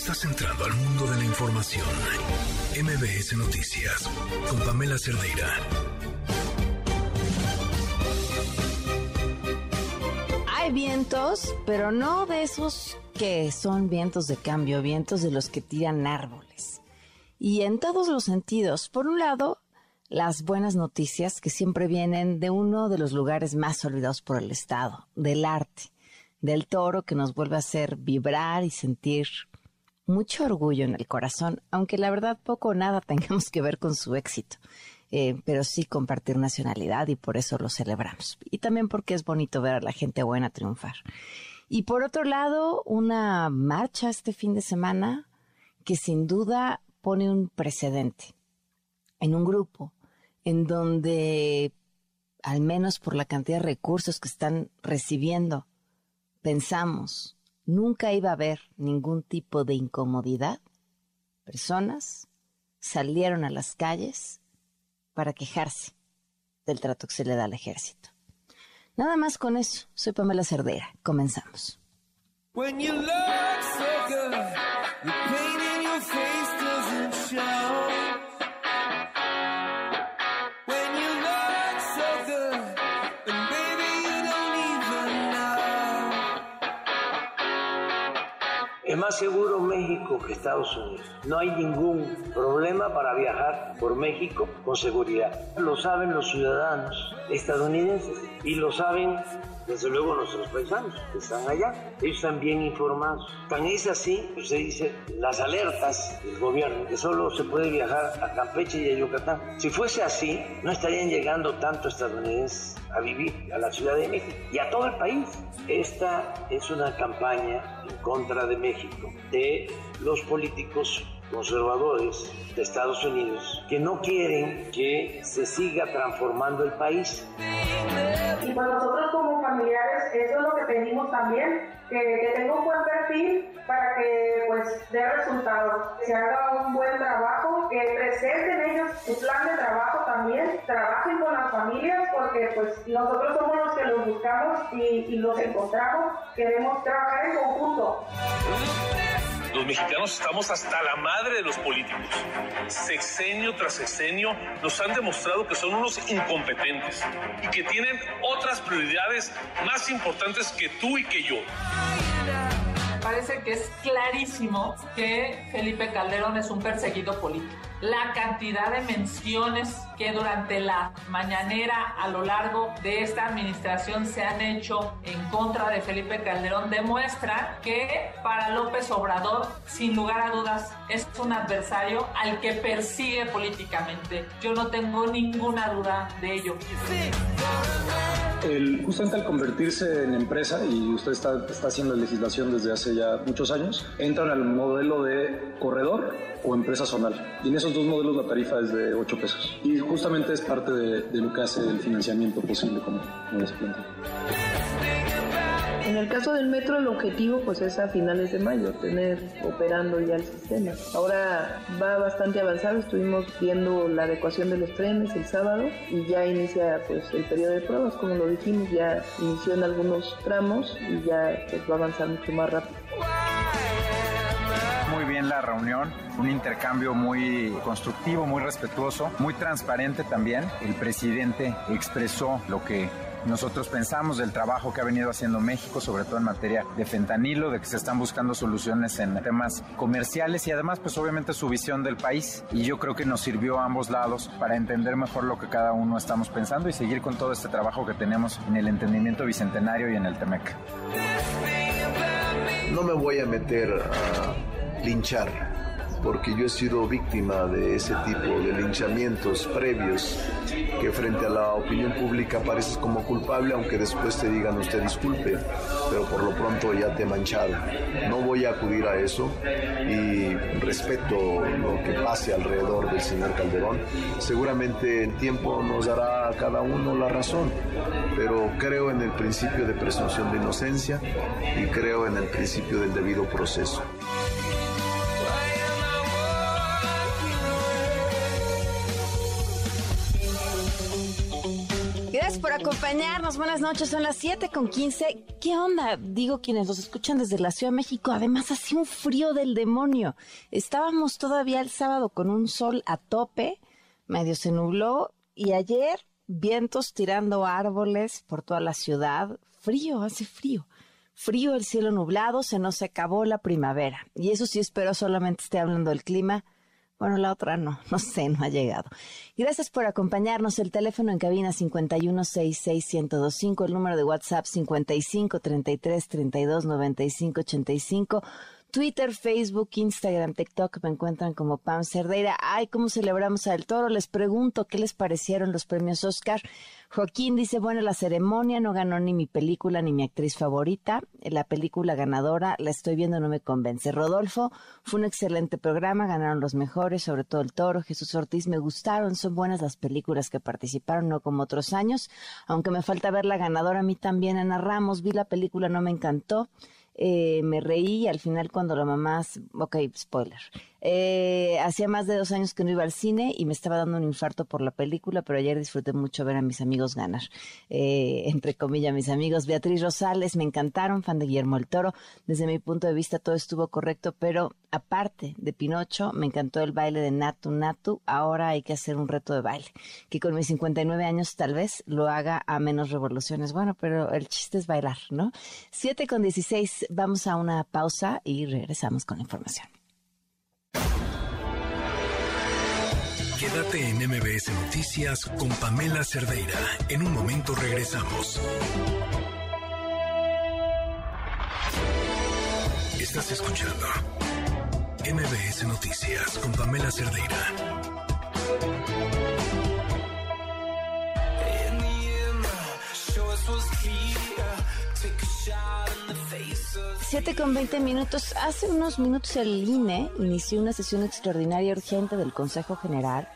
Estás entrando al mundo de la información. MBS Noticias con Pamela Cerdeira. Hay vientos, pero no de esos que son vientos de cambio, vientos de los que tiran árboles. Y en todos los sentidos. Por un lado, las buenas noticias que siempre vienen de uno de los lugares más olvidados por el Estado, del arte, del toro que nos vuelve a hacer vibrar y sentir mucho orgullo en el corazón, aunque la verdad poco o nada tengamos que ver con su éxito, eh, pero sí compartir nacionalidad y por eso lo celebramos. Y también porque es bonito ver a la gente buena triunfar. Y por otro lado, una marcha este fin de semana que sin duda pone un precedente en un grupo en donde, al menos por la cantidad de recursos que están recibiendo, pensamos nunca iba a haber ningún tipo de incomodidad, personas salieron a las calles para quejarse del trato que se le da al ejército. Nada más con eso. Soy Pamela Cerdera. Comenzamos. Es más seguro México que Estados Unidos. No hay ningún problema para viajar por México con seguridad. Lo saben los ciudadanos estadounidenses y lo saben desde luego nuestros paisanos que están allá. Ellos están bien informados. Tan es así, se dice, las alertas del gobierno, que solo se puede viajar a Campeche y a Yucatán. Si fuese así, no estarían llegando tanto estadounidenses a vivir a la Ciudad de México y a todo el país. Esta es una campaña en contra de México, de los políticos conservadores de Estados Unidos que no quieren que se siga transformando el país. Y para nosotros como familiares, eso es lo que pedimos también, que, que tenga un buen perfil para que pues dé resultados, que se haga un buen trabajo, que presenten ellos su plan de trabajo también, trabajen con las familias porque pues nosotros somos los que los buscamos y los encontramos, queremos trabajar en conjunto. Los mexicanos estamos hasta la madre de los políticos. Sexenio tras sexenio nos han demostrado que son unos incompetentes y que tienen otras prioridades más importantes que tú y que yo parece que es clarísimo que Felipe Calderón es un perseguido político. La cantidad de menciones que durante la mañanera a lo largo de esta administración se han hecho en contra de Felipe Calderón demuestra que para López Obrador, sin lugar a dudas, es un adversario al que persigue políticamente. Yo no tengo ninguna duda de ello. El, justamente al convertirse en empresa, y usted está, está haciendo legislación desde hace ya muchos años, entran al modelo de corredor o empresa zonal. Y en esos dos modelos la tarifa es de 8 pesos. Justamente es parte de, lo que hace el financiamiento posible, como, como plantea. En el caso del metro, el objetivo pues es a finales de mayo tener operando ya el sistema. Ahora va bastante avanzado, estuvimos viendo la adecuación de los trenes el sábado y ya inicia pues el periodo de pruebas, como lo dijimos, ya inició en algunos tramos y ya pues va a avanzar mucho más rápido bien la reunión, un intercambio muy constructivo, muy respetuoso, muy transparente también. El presidente expresó lo que nosotros pensamos del trabajo que ha venido haciendo México, sobre todo en materia de fentanilo, de que se están buscando soluciones en temas comerciales y además pues obviamente su visión del país y yo creo que nos sirvió a ambos lados para entender mejor lo que cada uno estamos pensando y seguir con todo este trabajo que tenemos en el entendimiento bicentenario y en el TEMEC. No me voy a meter a linchar porque yo he sido víctima de ese tipo de linchamientos previos que frente a la opinión pública pareces como culpable, aunque después te digan usted disculpe, pero por lo pronto ya te he manchado. No voy a acudir a eso y respeto lo que pase alrededor del señor Calderón. Seguramente el tiempo nos dará a cada uno la razón, pero creo en el principio de presunción de inocencia y creo en el principio del debido proceso. Gracias por acompañarnos. Buenas noches. Son las 7 con 15. ¿Qué onda? Digo quienes los escuchan desde la Ciudad de México. Además, hacía un frío del demonio. Estábamos todavía el sábado con un sol a tope. Medio se nubló. Y ayer, vientos tirando árboles por toda la ciudad. Frío, hace frío. Frío, el cielo nublado. Se nos acabó la primavera. Y eso sí espero solamente esté hablando del clima bueno, la otra no, no sé, no ha llegado. Gracias por acompañarnos. El teléfono en cabina 5166125, el número de WhatsApp 5533329585. Twitter, Facebook, Instagram, TikTok me encuentran como Pam Cerdeira. Ay, ¿cómo celebramos al toro? Les pregunto qué les parecieron los premios Oscar. Joaquín dice, bueno, la ceremonia no ganó ni mi película ni mi actriz favorita. La película ganadora la estoy viendo, no me convence. Rodolfo, fue un excelente programa, ganaron los mejores, sobre todo el toro. Jesús Ortiz, me gustaron, son buenas las películas que participaron, no como otros años. Aunque me falta ver la ganadora, a mí también, Ana Ramos, vi la película, no me encantó. Eh, me reí al final cuando la mamá, ok, spoiler, eh, hacía más de dos años que no iba al cine y me estaba dando un infarto por la película, pero ayer disfruté mucho ver a mis amigos ganar. Eh, entre comillas, mis amigos. Beatriz Rosales, me encantaron, fan de Guillermo el Toro. Desde mi punto de vista todo estuvo correcto, pero aparte de Pinocho, me encantó el baile de Natu Natu. Ahora hay que hacer un reto de baile, que con mis 59 años tal vez lo haga a menos revoluciones. Bueno, pero el chiste es bailar, ¿no? 7 con 16, vamos a una pausa y regresamos con la información. Quédate en MBS Noticias con Pamela Cerdeira. En un momento regresamos. Estás escuchando MBS Noticias con Pamela Cerdeira. 7 con 20 minutos. Hace unos minutos el INE inició una sesión extraordinaria urgente del Consejo General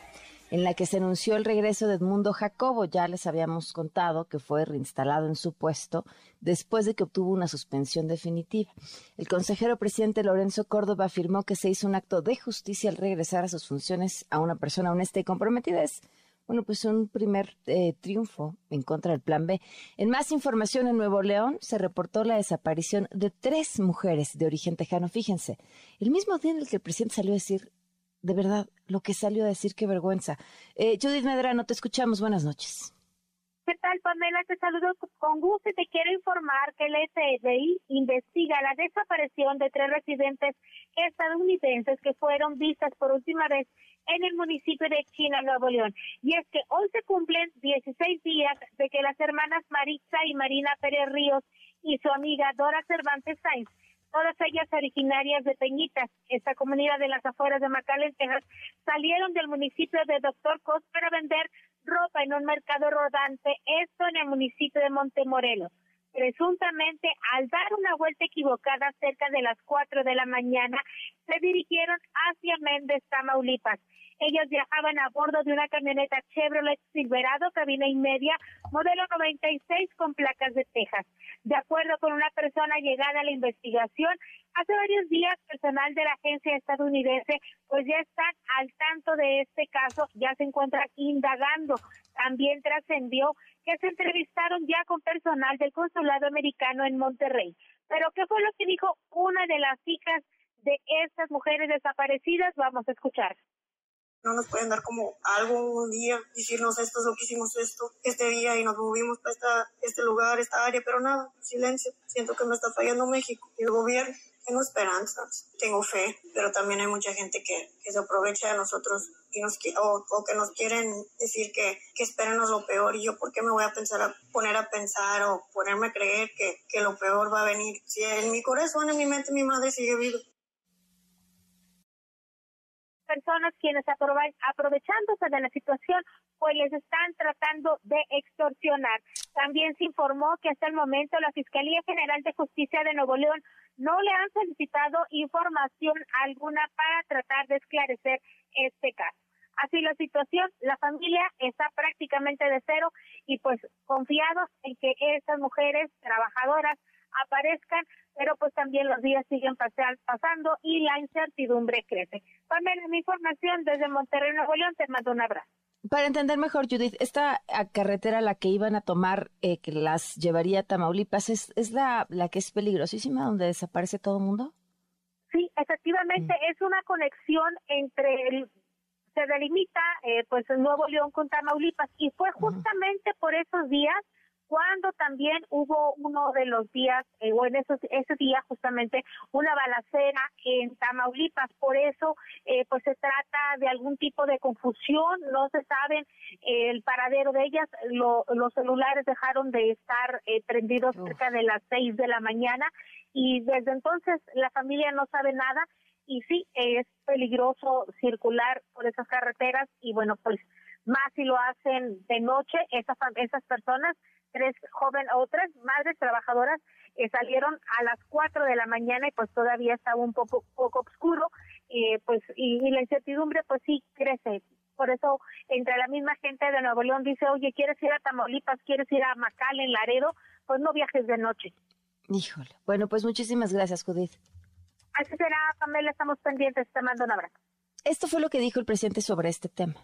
en la que se anunció el regreso de Edmundo Jacobo. Ya les habíamos contado que fue reinstalado en su puesto después de que obtuvo una suspensión definitiva. El consejero presidente Lorenzo Córdoba afirmó que se hizo un acto de justicia al regresar a sus funciones a una persona honesta y comprometida. Bueno, pues un primer eh, triunfo en contra del Plan B. En más información, en Nuevo León se reportó la desaparición de tres mujeres de origen tejano. Fíjense, el mismo día en el que el presidente salió a decir, de verdad, lo que salió a decir, qué vergüenza. Eh, Judith Medrano, te escuchamos. Buenas noches. ¿Qué tal, Pamela? Te saludo con gusto y te quiero informar que el FBI investiga la desaparición de tres residentes estadounidenses que fueron vistas por última vez en el municipio de China, Nuevo León. Y es que hoy se cumplen 16 días de que las hermanas Maritza y Marina Pérez Ríos y su amiga Dora Cervantes Sainz, todas ellas originarias de Peñitas, esta comunidad de las afueras de McAllen, Texas, salieron del municipio de Doctor Cos para vender ropa en un mercado rodante, esto en el municipio de Montemorelos presuntamente al dar una vuelta equivocada cerca de las 4 de la mañana, se dirigieron hacia Méndez, Tamaulipas. Ellos viajaban a bordo de una camioneta Chevrolet Silverado, cabina y media, modelo 96 con placas de Texas. De acuerdo con una persona llegada a la investigación, hace varios días personal de la agencia estadounidense pues ya están al tanto de este caso, ya se encuentran indagando. También trascendió que se entrevistaron ya con personal del consulado americano en Monterrey. Pero ¿qué fue lo que dijo una de las hijas de estas mujeres desaparecidas? Vamos a escuchar no nos pueden dar como algo un día, decirnos esto es lo que hicimos esto, este día y nos movimos para esta, este lugar, esta área, pero nada, silencio. Siento que me está fallando México y el gobierno. Tengo esperanzas, tengo fe, pero también hay mucha gente que, que se aprovecha de nosotros y nos, o, o que nos quieren decir que, que espérenos lo peor y yo por qué me voy a pensar a poner a pensar o ponerme a creer que, que lo peor va a venir. Si en mi corazón, en mi mente, mi madre sigue viva personas quienes aprovechándose de la situación, pues les están tratando de extorsionar. También se informó que hasta el momento la Fiscalía General de Justicia de Nuevo León no le han solicitado información alguna para tratar de esclarecer este caso. Así la situación, la familia está prácticamente de cero y pues confiados en que estas mujeres trabajadoras aparezcan, pero pues también los días siguen pasando y la incertidumbre crece. Pamela, mi información desde Monterrey, Nuevo León, te mando un abrazo. Para entender mejor, Judith, esta carretera la que iban a tomar, eh, que las llevaría a Tamaulipas, ¿es, es la, la que es peligrosísima, donde desaparece todo el mundo? Sí, efectivamente, mm. es una conexión entre el se delimita eh, pues el Nuevo León con Tamaulipas y fue justamente por esos días cuando también hubo uno de los días, eh, o en esos, ese día justamente, una balacera en Tamaulipas. Por eso, eh, pues se trata de algún tipo de confusión, no se sabe el paradero de ellas. los celulares dejaron de estar eh, prendidos cerca de las seis de la mañana y desde entonces la familia no sabe nada y sí, es peligroso circular por esas carreteras y bueno, pues más si lo hacen de noche, esas, esas personas tres jóvenes o tres madres trabajadoras eh, salieron a las cuatro de la mañana y pues todavía estaba un poco poco oscuro eh, pues y, la incertidumbre pues sí crece. Por eso entre la misma gente de Nuevo León dice oye quieres ir a Tamaulipas quieres ir a en Laredo pues no viajes de noche. Híjole. Bueno pues muchísimas gracias Judith. Así será Pamela estamos pendientes. Te mando un abrazo. Esto fue lo que dijo el presidente sobre este tema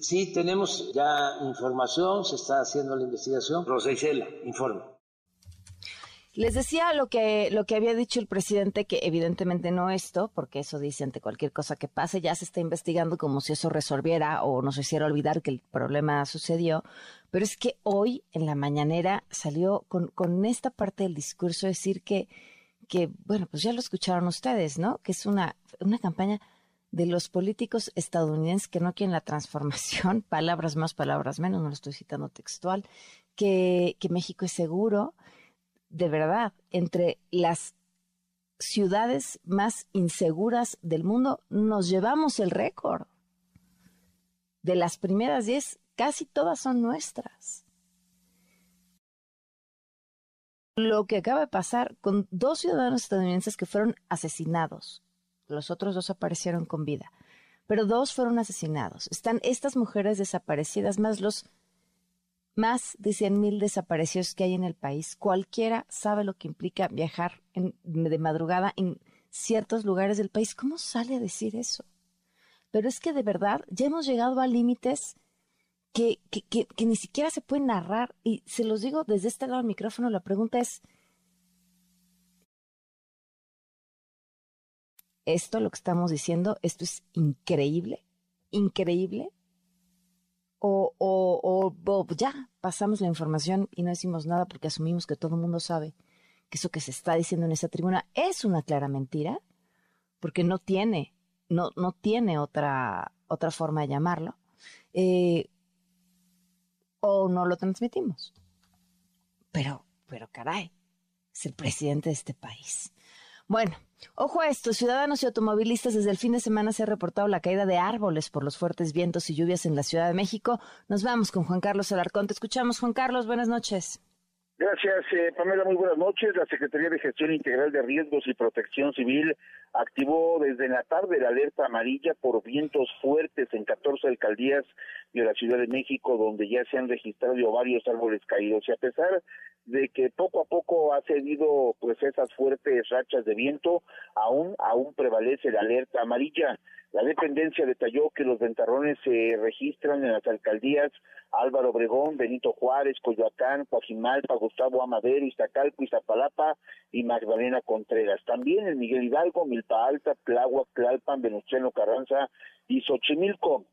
Sí, tenemos ya información, se está haciendo la investigación. Rosa Isela, informe. Les decía lo que, lo que había dicho el presidente, que evidentemente no esto, porque eso dice ante cualquier cosa que pase, ya se está investigando como si eso resolviera o nos hiciera olvidar que el problema sucedió. Pero es que hoy en la mañanera salió con, con esta parte del discurso decir que, que, bueno, pues ya lo escucharon ustedes, ¿no? Que es una, una campaña de los políticos estadounidenses que no quieren la transformación, palabras más, palabras menos, no lo estoy citando textual, que, que México es seguro, de verdad, entre las ciudades más inseguras del mundo, nos llevamos el récord. De las primeras diez, casi todas son nuestras. Lo que acaba de pasar con dos ciudadanos estadounidenses que fueron asesinados los otros dos aparecieron con vida, pero dos fueron asesinados. Están estas mujeres desaparecidas, más los más de 100 mil desaparecidos que hay en el país. Cualquiera sabe lo que implica viajar de madrugada en ciertos lugares del país. ¿Cómo sale a decir eso? Pero es que de verdad ya hemos llegado a límites que, que, que ni siquiera se pueden narrar. Y se los digo desde este lado del micrófono, la pregunta es, esto, lo que estamos diciendo, esto es increíble, increíble, o, o, o, ya pasamos la información y no decimos nada porque asumimos que todo el mundo sabe que eso que se está diciendo en esa tribuna es una clara mentira, porque no tiene, no, no tiene otra, otra forma de llamarlo, eh, o no lo transmitimos. Pero, pero caray, es el presidente de este país. Bueno, ojo a esto, ciudadanos y automovilistas, desde el fin de semana se ha reportado la caída de árboles por los fuertes vientos y lluvias en la Ciudad de México. Nos vamos con Juan Carlos Alarcón. Te escuchamos, Juan Carlos. Buenas noches. Gracias, eh, Pamela. Muy buenas noches. La Secretaría de Gestión Integral de Riesgos y Protección Civil activó desde la tarde la alerta amarilla por vientos fuertes en 14 alcaldías de la Ciudad de México, donde ya se han registrado varios árboles caídos. Y a pesar de que poco a poco ha cedido pues esas fuertes rachas de viento, aún aún prevalece la alerta amarilla. La dependencia detalló que los ventarrones se registran en las alcaldías Álvaro Obregón, Benito Juárez, Coyoacán, Coajimalpa, Gustavo Amadero, Iztacalco, Iztapalapa y Magdalena Contreras. También en Miguel Hidalgo, Milpa Alta, Tláhuac, Tlalpan, Venustiano Carranza y Xochimilco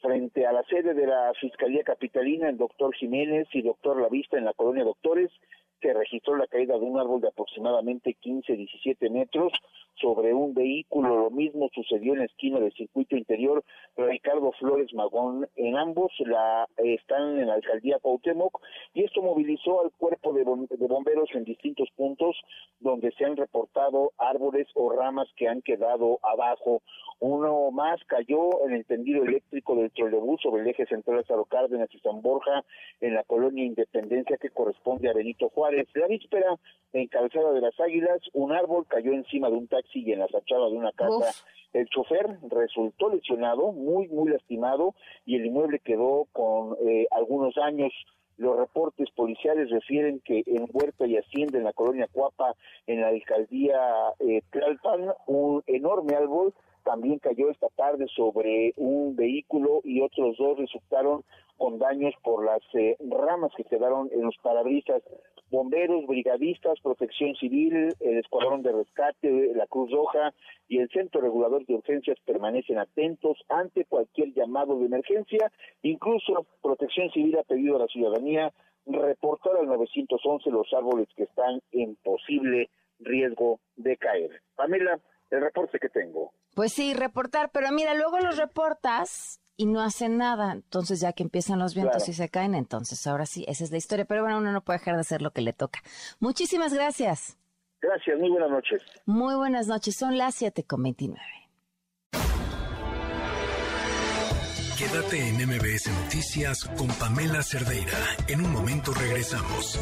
frente a la sede de la Fiscalía Capitalina, el doctor Jiménez y doctor Lavista en la colonia Doctores, se registró la caída de un árbol de aproximadamente 15-17 metros sobre un vehículo. Lo mismo sucedió en la esquina del circuito interior Ricardo Flores Magón. En ambos la, están en la alcaldía Cuauhtémoc y esto movilizó al cuerpo de, bomberos en distintos puntos donde se han reportado árboles o ramas que han quedado abajo. Uno más cayó en el tendido eléctrico del trolebús sobre el eje central de Cárdenas y San Borja en la colonia Independencia que corresponde a Benito Juárez. La víspera, en Calzada de las Águilas, un árbol cayó encima de un taxi y en la fachada de una casa. El chofer resultó lesionado, muy, muy lastimado, y el inmueble quedó con eh, algunos años. Los reportes policiales refieren que en Huerta y Hacienda, en la colonia Cuapa, en la alcaldía eh, Tlalpan, un enorme árbol también cayó esta tarde sobre un vehículo y otros dos resultaron con daños por las eh, ramas que quedaron en los parabrisas. Bomberos, brigadistas, protección civil, el Escuadrón de Rescate, la Cruz Roja y el Centro Regulador de Urgencias permanecen atentos ante cualquier llamado de emergencia. Incluso Protección Civil ha pedido a la ciudadanía reportar al 911 los árboles que están en posible riesgo de caer. Pamela, el reporte que tengo. Pues sí, reportar, pero mira, luego los reportas y no hacen nada. Entonces, ya que empiezan los vientos y se caen, entonces ahora sí, esa es la historia. Pero bueno, uno no puede dejar de hacer lo que le toca. Muchísimas gracias. Gracias, muy buenas noches. Muy buenas noches, son las 7 con 29. Quédate en MBS Noticias con Pamela Cerdeira. En un momento regresamos.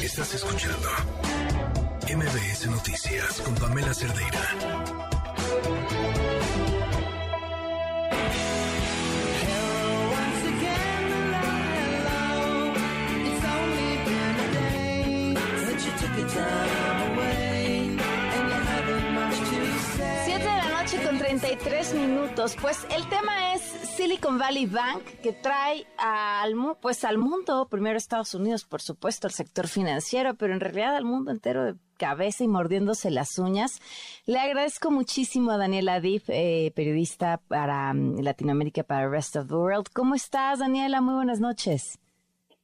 Estás escuchando MBS Noticias con Pamela Cerdeira. Siete de la noche con 33 minutos. Pues el tema es Silicon Valley Bank, que trae al, pues al mundo, primero Estados Unidos, por supuesto, el sector financiero, pero en realidad al mundo entero de cabeza y mordiéndose las uñas. Le agradezco muchísimo a Daniela Diff, eh, periodista para mm, Latinoamérica, para Rest of the World. ¿Cómo estás, Daniela? Muy buenas noches.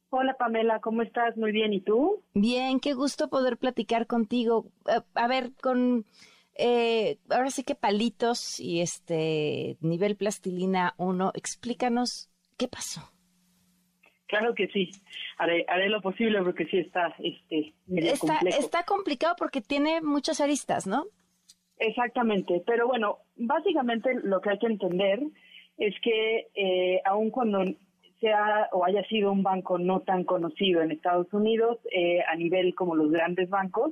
Hola Pamela, ¿cómo estás? Muy bien, ¿y tú? Bien, qué gusto poder platicar contigo. Eh, a ver, con eh, ahora sí que palitos y este nivel plastilina uno, explícanos qué pasó. Claro que sí, haré, haré lo posible porque sí está este, medio Está, complejo. está complicado porque tiene muchas aristas, ¿no? Exactamente, pero bueno, básicamente lo que hay que entender es que eh, aun cuando sea o haya sido un banco no tan conocido en Estados Unidos eh, a nivel como los grandes bancos,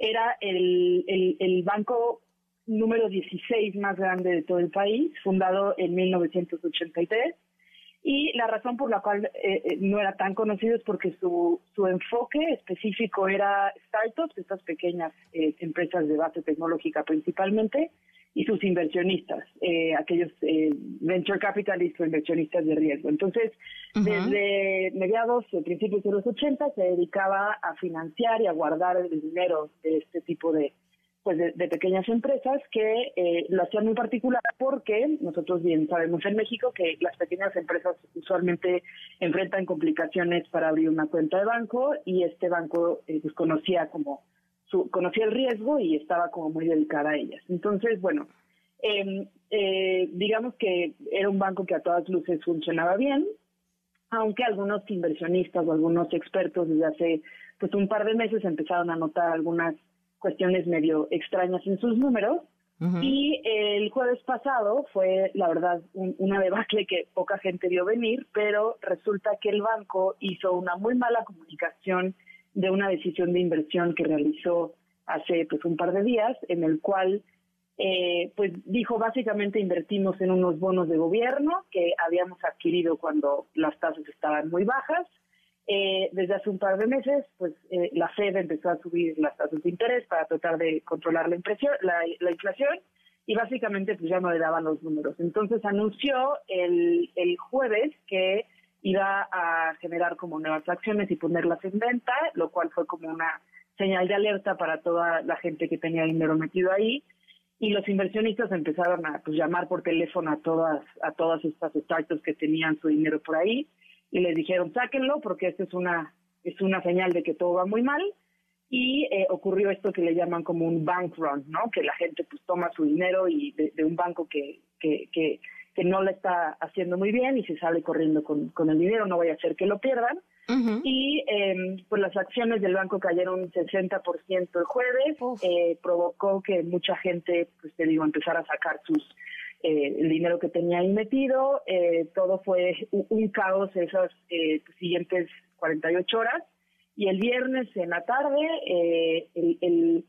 era el, el, banco número 16 más grande de todo el país, fundado en 1983. Y la razón por la cual eh, eh, no era tan conocido es porque su, su enfoque específico era startups, estas pequeñas eh, empresas de base tecnológica principalmente, y sus inversionistas, eh, aquellos eh, venture capitalists o inversionistas de riesgo. Entonces, desde mediados, eh, principios de los 80, se dedicaba a financiar y a guardar el dinero de este tipo de, pues de, de pequeñas empresas que eh, lo hacían muy particular porque nosotros bien sabemos en México que las pequeñas empresas usualmente enfrentan complicaciones para abrir una cuenta de banco y este banco eh, pues conocía como su, conocía el riesgo y estaba como muy dedicada a ellas. Entonces, bueno, eh, eh, digamos que era un banco que a todas luces funcionaba bien, aunque algunos inversionistas o algunos expertos desde hace pues un par de meses empezaron a notar algunas cuestiones medio extrañas en sus números. Y el jueves pasado fue, la verdad, un- una debacle que poca gente vio venir, pero resulta que el banco hizo una muy mala comunicación de una decisión de inversión que realizó hace pues un par de días, en el cual eh, pues dijo básicamente invertimos en unos bonos de gobierno que habíamos adquirido cuando las tasas estaban muy bajas. Eh, desde hace un par de meses, pues eh, la Fed empezó a subir las tasas de interés para tratar de controlar la, impresión, la, la inflación y básicamente pues ya no le daban los números. Entonces anunció el, el jueves que iba a generar como nuevas acciones y ponerlas en venta, lo cual fue como una señal de alerta para toda la gente que tenía dinero metido ahí y los inversionistas empezaron a pues, llamar por teléfono a todas a todas estas startups que tenían su dinero por ahí y les dijeron sáquenlo porque esto es una es una señal de que todo va muy mal y eh, ocurrió esto que le llaman como un bank run, ¿no? Que la gente pues toma su dinero y de, de un banco que, que, que, que no le está haciendo muy bien y se sale corriendo con, con el dinero, no vaya a ser que lo pierdan. Y eh, pues las acciones del banco cayeron un 60% el jueves, eh, provocó que mucha gente, pues te digo, empezara a sacar sus eh, el dinero que tenía ahí metido. Eh, todo fue un, un caos esas eh, siguientes 48 horas. Y el viernes en la tarde, eh, el, el-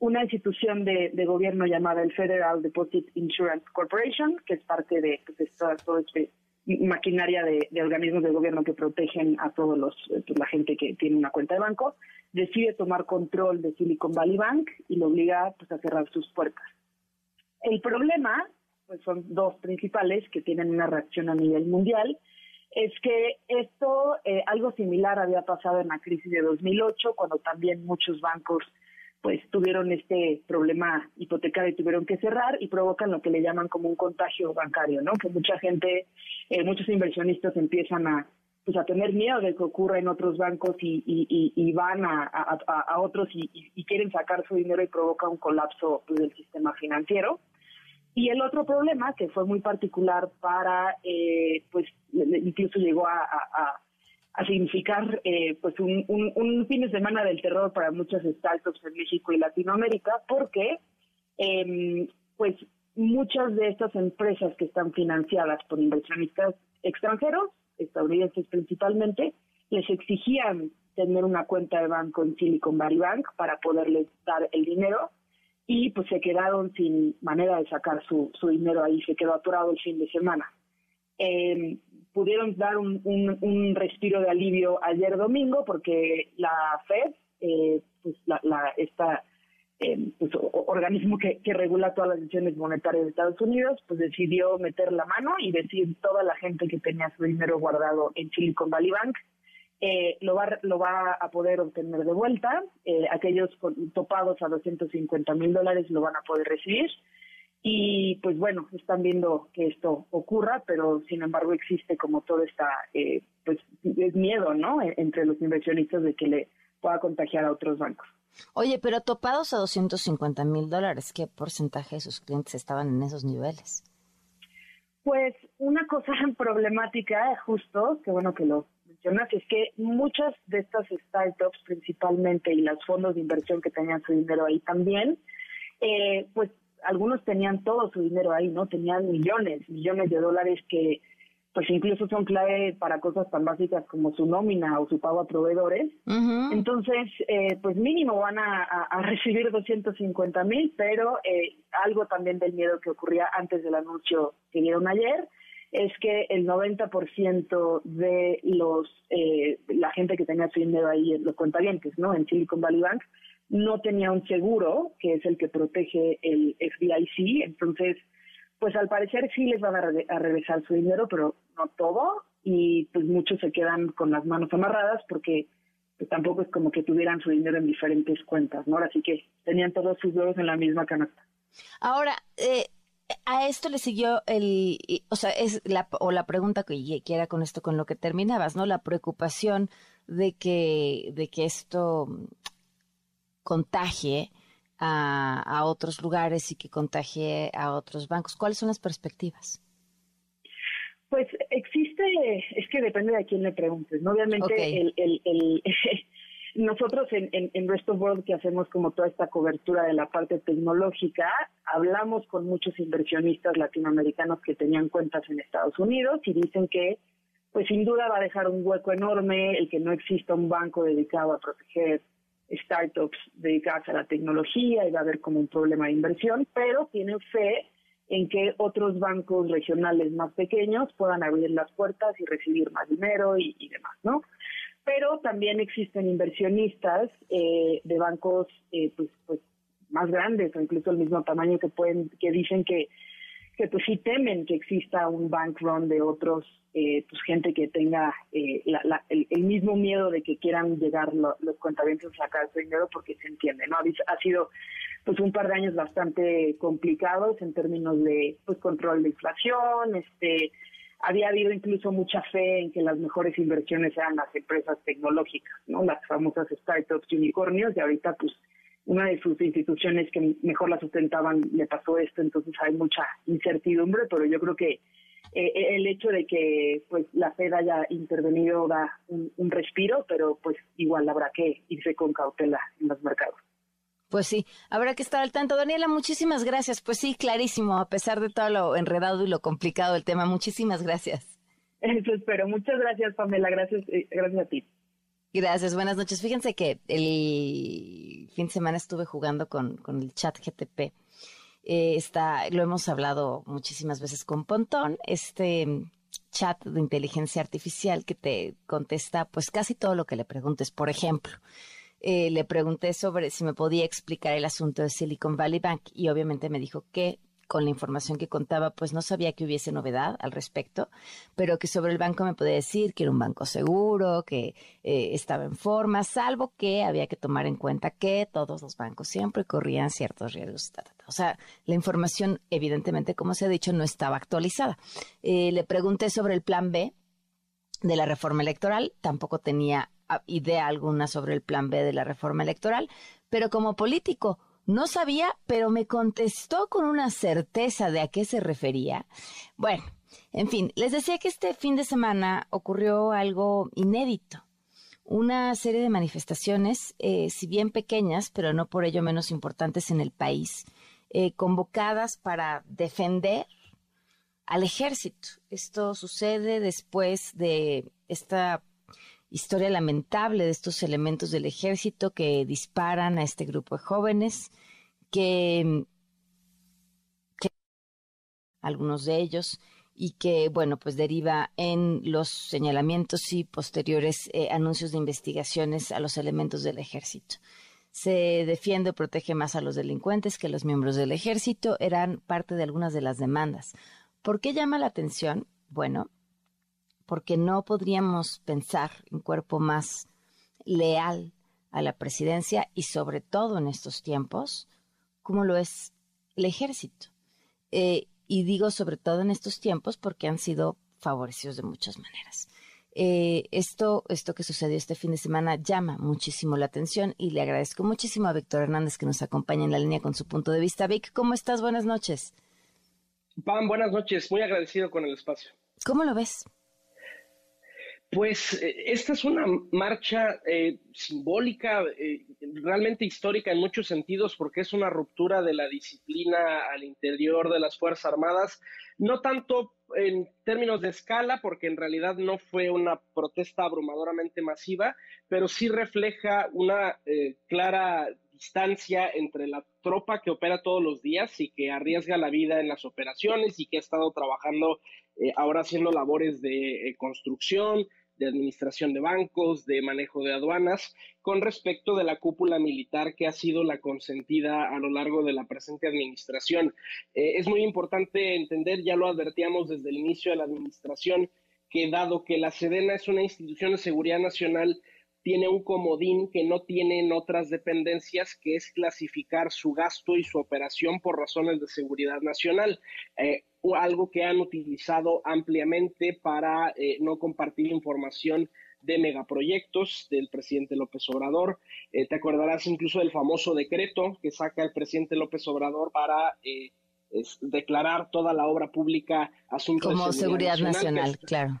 una institución de, de gobierno llamada el Federal Deposit Insurance Corporation, que es parte de pues, esta- todo este maquinaria de, organismos del gobierno que protegen a todos los pues, la gente que tiene una cuenta de banco, decide tomar control de Silicon Valley Bank y lo obliga pues, a cerrar sus puertas. El problema, pues son dos principales que tienen una reacción a nivel mundial, es que esto, eh, algo similar había pasado en la crisis de 2008, cuando también muchos bancos pues tuvieron este problema hipotecario y tuvieron que cerrar y provocan lo que le llaman como un contagio bancario, ¿no? Que mucha gente, eh, muchos inversionistas empiezan a pues a tener miedo de que ocurra en otros bancos y, y, van a, a, otros y, quieren sacar su dinero y provoca un colapso pues, del sistema financiero. Y el otro problema, que fue muy particular para, eh, pues incluso llegó a, a significar eh, pues un, fin de semana del terror para muchas startups en México y Latinoamérica, porque eh, pues muchas de estas empresas que están financiadas por inversionistas extranjeros, estadounidenses principalmente, les exigían tener una cuenta de banco en Silicon Valley Bank para poderles dar el dinero y pues se quedaron sin manera de sacar su, su dinero ahí, se quedó atorado el fin de semana. Eh, pudieron dar un, un, respiro de alivio ayer domingo porque la Fed, eh, pues la, la esta eh, pues, organismo que, que, regula todas las decisiones monetarias de Estados Unidos, pues decidió meter la mano y decir toda la gente que tenía su dinero guardado en Silicon Valley Bank eh, lo, va, lo va a poder obtener de vuelta. Eh, aquellos topados a 250 mil dólares lo van a poder recibir. Y pues bueno, están viendo que esto ocurra, pero sin embargo existe como todo esta, eh, pues es miedo, ¿no? E, entre los inversionistas de que le pueda contagiar a otros bancos. Oye, pero topados a 250 mil dólares, ¿qué porcentaje de sus clientes estaban en esos niveles? Pues una cosa problemática, justo, que bueno que lo mencionas, es que muchas de estas startups principalmente y los fondos de inversión que tenían su dinero ahí también, eh, pues algunos tenían todo su dinero ahí, ¿no? Tenían millones, millones de dólares que pues incluso son clave para cosas tan básicas como su nómina o su pago a proveedores. Entonces, eh, pues mínimo van a, recibir 250 mil, pero eh, algo también del miedo que ocurría antes del anuncio que dieron ayer es que el 90% de los eh, la gente que tenía su dinero ahí, los cuentavientes, ¿no? En Silicon Valley Bank, no tenía un seguro, que es el que protege el FDIC, entonces, pues al parecer sí les van a, regresar su dinero, pero no todo, y pues muchos se quedan con las manos amarradas porque pues, tampoco es como que tuvieran su dinero en diferentes cuentas, ¿no? Así que tenían todos sus huevos en la misma canasta. Ahora, eh, a esto le siguió el, o sea, es la, o la pregunta que, que era con esto, con lo que terminabas, ¿no? La preocupación de que, de que esto contagie a, otros lugares y que contagie a otros bancos. ¿Cuáles son las perspectivas? Pues existe, es que depende de a quién le preguntes. ¿no? Obviamente, el, el, nosotros en, en, en Rest of World, que hacemos como toda esta cobertura de la parte tecnológica, hablamos con muchos inversionistas latinoamericanos que tenían cuentas en Estados Unidos y dicen que, pues sin duda va a dejar un hueco enorme el que no exista un banco dedicado a proteger startups dedicadas a la tecnología y va a haber como un problema de inversión, pero tienen fe en que otros bancos regionales más pequeños puedan abrir las puertas y recibir más dinero y, demás, ¿no? Pero también existen inversionistas eh, de bancos eh, pues, pues más grandes o incluso el mismo tamaño que pueden que dicen que que pues sí temen que exista un bank run de otros, eh, pues gente que tenga eh, el, mismo miedo de que quieran llegar los cuentavientes a sacar su dinero porque se entiende, ¿no? Ha, sido pues un par de años bastante complicados en términos de pues control de inflación, este había habido incluso mucha fe en que las mejores inversiones eran las empresas tecnológicas, ¿no? Las famosas startups unicornios y ahorita pues una de sus instituciones que mejor la sustentaban le pasó esto, entonces hay mucha incertidumbre, pero yo creo que eh, el hecho de que pues la Fed haya intervenido da un, respiro, pero pues igual habrá que irse con cautela en los mercados. Pues sí, habrá que estar al tanto. Daniela, muchísimas gracias. Pues sí, clarísimo, a pesar de todo lo enredado y lo complicado del tema. Muchísimas gracias. Eso espero. Muchas gracias, Pamela. Gracias, eh, gracias a ti. Gracias, buenas noches. Fíjense que el fin de semana estuve jugando con, con el chat GTP. Eh, está, lo hemos hablado muchísimas veces con Pontón, este chat de inteligencia artificial que te contesta pues casi todo lo que le preguntes. Por ejemplo, eh, le pregunté sobre si me podía explicar el asunto de Silicon Valley Bank y obviamente me dijo que con la información que contaba, pues no sabía que hubiese novedad al respecto, pero que sobre el banco me podía decir que era un banco seguro, que eh, estaba en forma, salvo que había que tomar en cuenta que todos los bancos siempre corrían ciertos riesgos. O sea, la información, evidentemente, como se ha dicho, no estaba actualizada. Eh, le pregunté sobre el plan B de la reforma electoral, tampoco tenía ah, idea alguna sobre el plan B de la reforma electoral, pero como político, no sabía, pero me contestó con una certeza de a qué se refería. Bueno, en fin, les decía que este fin de semana ocurrió algo inédito. Una serie de manifestaciones, eh, si bien pequeñas, pero no por ello menos importantes en el país, eh, convocadas para defender al ejército. Esto sucede después de esta historia lamentable de estos elementos del ejército que disparan a este grupo de jóvenes, que, algunos de ellos, y que, bueno, pues deriva en los señalamientos y posteriores eh, anuncios de investigaciones a los elementos del ejército. Se defiende o protege más a los delincuentes que los miembros del ejército, eran parte de algunas de las demandas. ¿Por qué llama la atención? Bueno, porque no podríamos pensar un cuerpo más leal a la presidencia y sobre todo en estos tiempos, como lo es el ejército. Eh, y digo sobre todo en estos tiempos porque han sido favorecidos de muchas maneras. Eh, esto, esto que sucedió este fin de semana llama muchísimo la atención y le agradezco muchísimo a Víctor Hernández que nos acompaña en la línea con su punto de vista. Vic, ¿cómo estás? Buenas noches. Pam, buenas noches. Muy agradecido con el espacio. ¿Cómo lo ves? Pues eh, esta es una marcha eh, simbólica, eh, realmente histórica en muchos sentidos, porque es una ruptura de la disciplina al interior de las Fuerzas Armadas, no tanto en términos de escala, porque en realidad no fue una protesta abrumadoramente masiva, pero sí refleja una clara distancia entre la tropa que opera todos los días y que arriesga la vida en las operaciones y que ha estado trabajando ahora haciendo labores de construcción, de administración de bancos, de manejo de aduanas, con respecto de la cúpula militar que ha sido la consentida a lo largo de la presente administración. Eh, es muy importante entender, ya lo advertíamos desde el inicio de la administración, que dado que la Sedena es una institución de seguridad nacional, tiene un comodín que no tienen otras dependencias, que es clasificar su gasto y su operación por razones de seguridad nacional. Eh, algo que han utilizado ampliamente para eh, no compartir información de megaproyectos del presidente López Obrador. Eh, te acordarás incluso del famoso decreto que saca el presidente López Obrador para eh, declarar toda la obra pública asunto Como de seguridad, nacional, claro.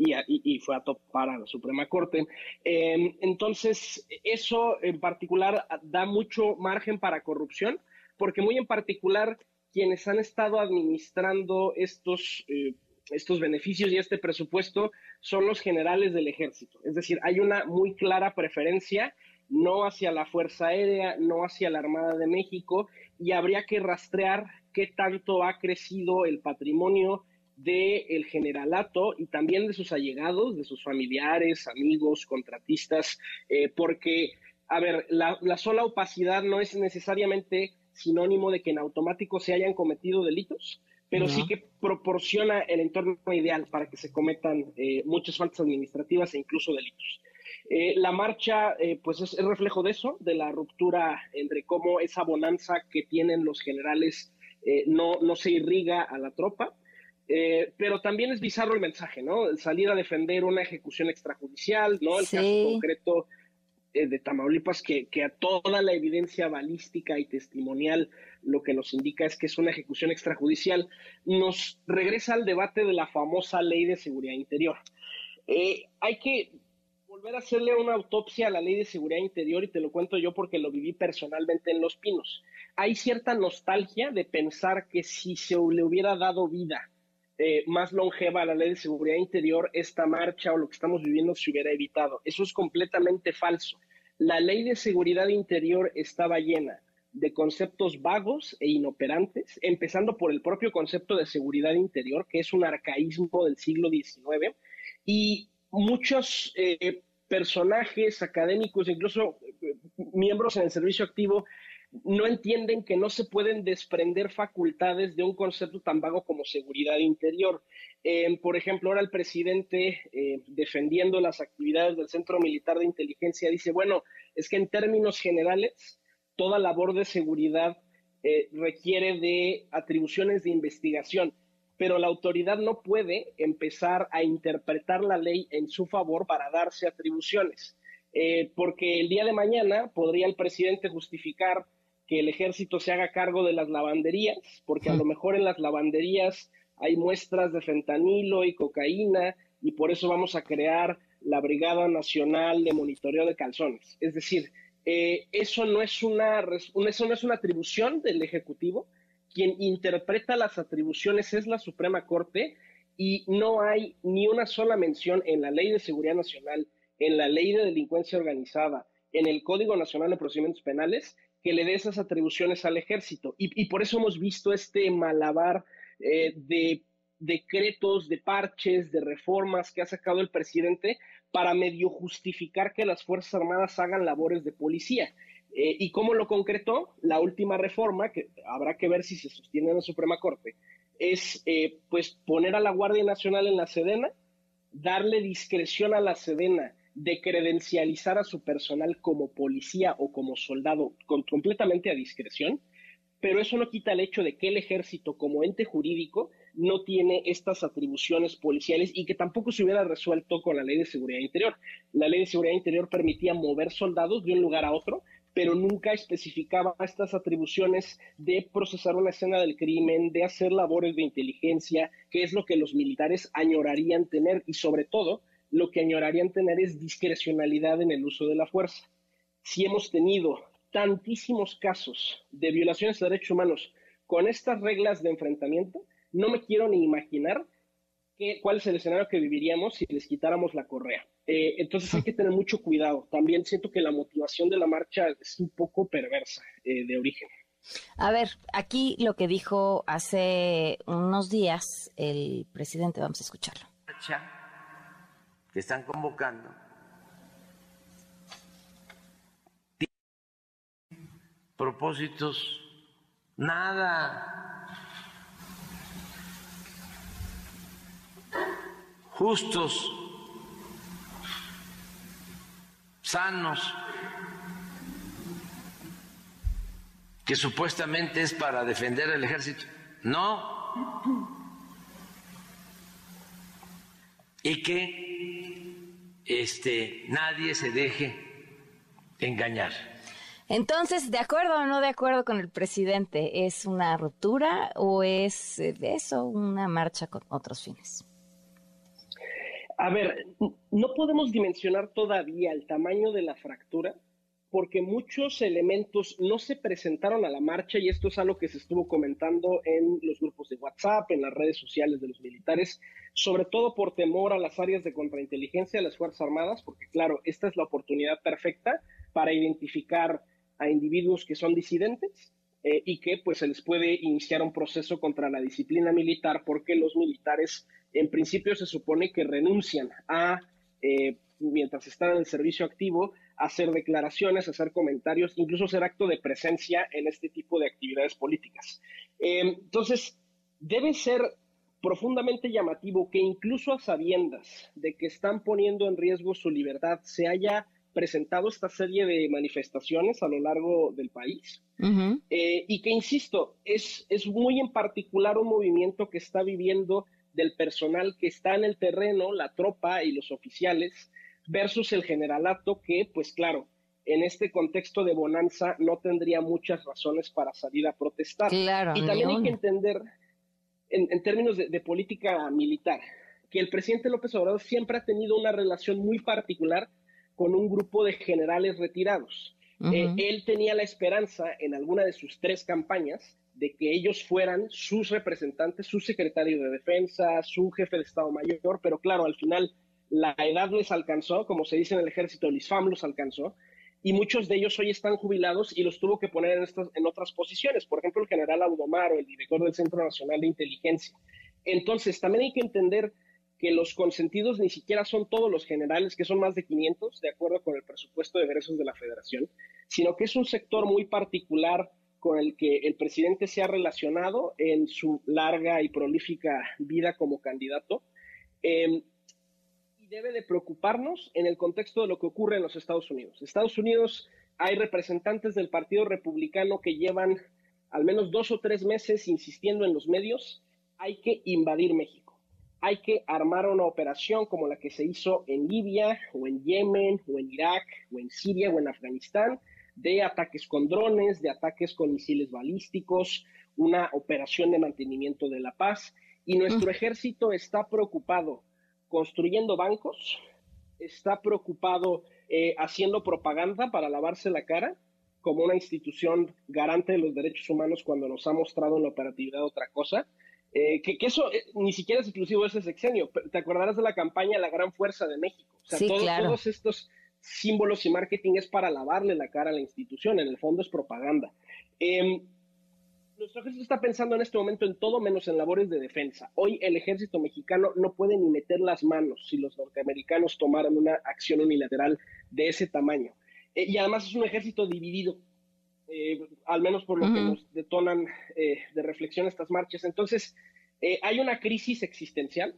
Y, fue a topar a la Suprema Corte. Em, entonces, eso en particular da mucho margen para corrupción, porque muy en particular quienes han estado administrando estos, eh, estos beneficios y este presupuesto son los generales del ejército. Es decir, hay una muy clara preferencia no hacia la Fuerza Aérea, no hacia la Armada de México, y habría que rastrear qué tanto ha crecido el patrimonio del generalato y también de sus allegados, de sus familiares, amigos, contratistas, eh, porque, a ver, la, la sola opacidad no es necesariamente sinónimo de que en automático se hayan cometido delitos, pero sí que proporciona el entorno ideal para que se cometan eh, muchas faltas administrativas e incluso delitos. Eh, la marcha, eh, pues es el reflejo de eso, de la ruptura entre cómo esa bonanza que tienen los generales no, no se irriga a la tropa, pero también es bizarro el mensaje, ¿no? salir a defender una ejecución extrajudicial, ¿no? El caso concreto eh, de Tamaulipas que, a toda la evidencia balística y testimonial lo que nos indica es que es una ejecución extrajudicial, nos regresa al debate de la famosa ley de seguridad interior. Eh, hay que volver a hacerle una autopsia a la ley de seguridad interior y te lo cuento yo porque lo viví personalmente en Los Pinos. Hay cierta nostalgia de pensar que si se le hubiera dado vida eh, más longeva la ley de seguridad interior, esta marcha o lo que estamos viviendo se hubiera evitado. Eso es completamente falso. La ley de seguridad interior estaba llena de conceptos vagos e inoperantes, empezando por el propio concepto de seguridad interior, que es un arcaísmo del siglo XIX, y muchos eh, personajes académicos, incluso eh, miembros en el servicio activo, no entienden que no se pueden desprender facultades de un concepto tan vago como seguridad interior. Eh, por ejemplo, ahora el presidente, defendiendo las actividades del Centro Militar de Inteligencia, dice, bueno, es que en términos generales, toda labor de seguridad eh, requiere de atribuciones de investigación, pero la autoridad no puede empezar a interpretar la ley en su favor para darse atribuciones, eh, porque el día de mañana podría el presidente justificar que el ejército se haga cargo de las lavanderías, porque a lo mejor en las lavanderías hay muestras de fentanilo y cocaína y por eso vamos a crear la Brigada Nacional de Monitoreo de Calzones. Es decir, eh, eso, no es una, eso no es una atribución del Ejecutivo. Quien interpreta las atribuciones es la Suprema Corte y no hay ni una sola mención en la Ley de Seguridad Nacional, en la Ley de Delincuencia Organizada, en el Código Nacional de Procedimientos Penales que le dé esas atribuciones al ejército. Y, por eso hemos visto este malabar eh, de decretos, de parches, de reformas que ha sacado el presidente para medio justificar que las Fuerzas Armadas hagan labores de policía. Eh, ¿Y cómo lo concretó? La última reforma, que habrá que ver si se sostiene en la Suprema Corte, es eh, pues poner a la Guardia Nacional en la Sedena, darle discreción a la Sedena de credencializar a su personal como policía o como soldado completamente a discreción, pero eso no quita el hecho de que el ejército como ente jurídico no tiene estas atribuciones policiales y que tampoco se hubiera resuelto con la ley de seguridad interior. La ley de seguridad interior permitía mover soldados de un lugar a otro, pero nunca especificaba estas atribuciones de procesar una escena del crimen, de hacer labores de inteligencia, que es lo que los militares añorarían tener y sobre todo lo que añorarían tener es discrecionalidad en el uso de la fuerza. Si hemos tenido tantísimos casos de violaciones de derechos humanos con estas reglas de enfrentamiento, no me quiero ni imaginar cuál es el escenario que viviríamos si les quitáramos la correa. Eh, entonces hay que tener mucho cuidado. También siento que la motivación de la marcha es un poco perversa eh, de origen. A ver, aquí lo que dijo hace unos días el presidente, vamos a escucharlo. Que están convocando propósitos nada justos, sanos, que supuestamente es para defender al ejército. No. Y que este, nadie se deje engañar. Entonces, ¿de acuerdo o no de acuerdo con el presidente? ¿Es una ruptura o es eh, eso, una marcha con otros fines? A ver, no podemos dimensionar todavía el tamaño de la fractura porque muchos elementos no se presentaron a la marcha y esto es algo que se estuvo comentando en los grupos de WhatsApp, en las redes sociales de los militares, sobre todo por temor a las áreas de contrainteligencia de las Fuerzas Armadas, porque claro, esta es la oportunidad perfecta para identificar a individuos que son disidentes eh, y que pues se les puede iniciar un proceso contra la disciplina militar porque los militares en principio se supone que renuncian a, eh, mientras están en el servicio activo, hacer declaraciones, hacer comentarios, incluso ser acto de presencia en este tipo de actividades políticas. Eh, entonces, debe ser profundamente llamativo que incluso a sabiendas de que están poniendo en riesgo su libertad, se haya presentado esta serie de manifestaciones a lo largo del país eh, y que, insisto, es, es muy en particular un movimiento que está viviendo del personal que está en el terreno, la tropa y los oficiales, versus el generalato que, pues claro, en este contexto de bonanza no tendría muchas razones para salir a protestar. y también hay que entender, en, términos de, política militar, que el presidente López Obrador siempre ha tenido una relación muy particular con un grupo de generales retirados. Eh, él tenía la esperanza en alguna de sus tres campañas de que ellos fueran sus representantes, su secretario de defensa, su jefe de Estado Mayor, pero claro, al final la edad les alcanzó, como se dice en el ejército, el ISFAM los alcanzó, y muchos de ellos hoy están jubilados y los tuvo que poner en, estas, en otras posiciones, por ejemplo el general Audomar o el director del Centro Nacional de Inteligencia. Entonces, también hay que entender que los consentidos ni siquiera son todos los generales, que son más de 500, de acuerdo con el presupuesto de egresos de la federación, sino que es un sector muy particular con el que el presidente se ha relacionado en su larga y prolífica vida como candidato. Em, debe de preocuparnos en el contexto de lo que ocurre en los Estados Unidos. En Estados Unidos hay representantes del Partido Republicano que llevan al menos dos o tres meses insistiendo en los medios, hay que invadir México hay que armar una operación como la que se hizo en Libia o en Yemen o en Irak o en Siria o en Afganistán, de ataques con drones, de ataques con misiles balísticos, una operación de mantenimiento de la paz. Y nuestro ejército está preocupado construyendo bancos, está preocupado eh, haciendo propaganda para lavarse la cara como una institución garante de los derechos humanos cuando nos ha mostrado en la operatividad otra cosa eh, que, eso eh, ni siquiera es exclusivo de ese sexenio. Te acordarás de la campaña La Gran Fuerza de México. O sea, todos estos símbolos y marketing es para lavarle la cara a la institución. En el fondo es propaganda. Em, nuestro ejército está pensando en este momento en todo menos en labores de defensa. Hoy el ejército mexicano no puede ni meter las manos si los norteamericanos tomaran una acción unilateral de ese tamaño. Eh, y además es un ejército dividido. Eh, al menos por lo que nos detonan eh, de reflexión estas marchas. Entonces, eh, hay una crisis existencial,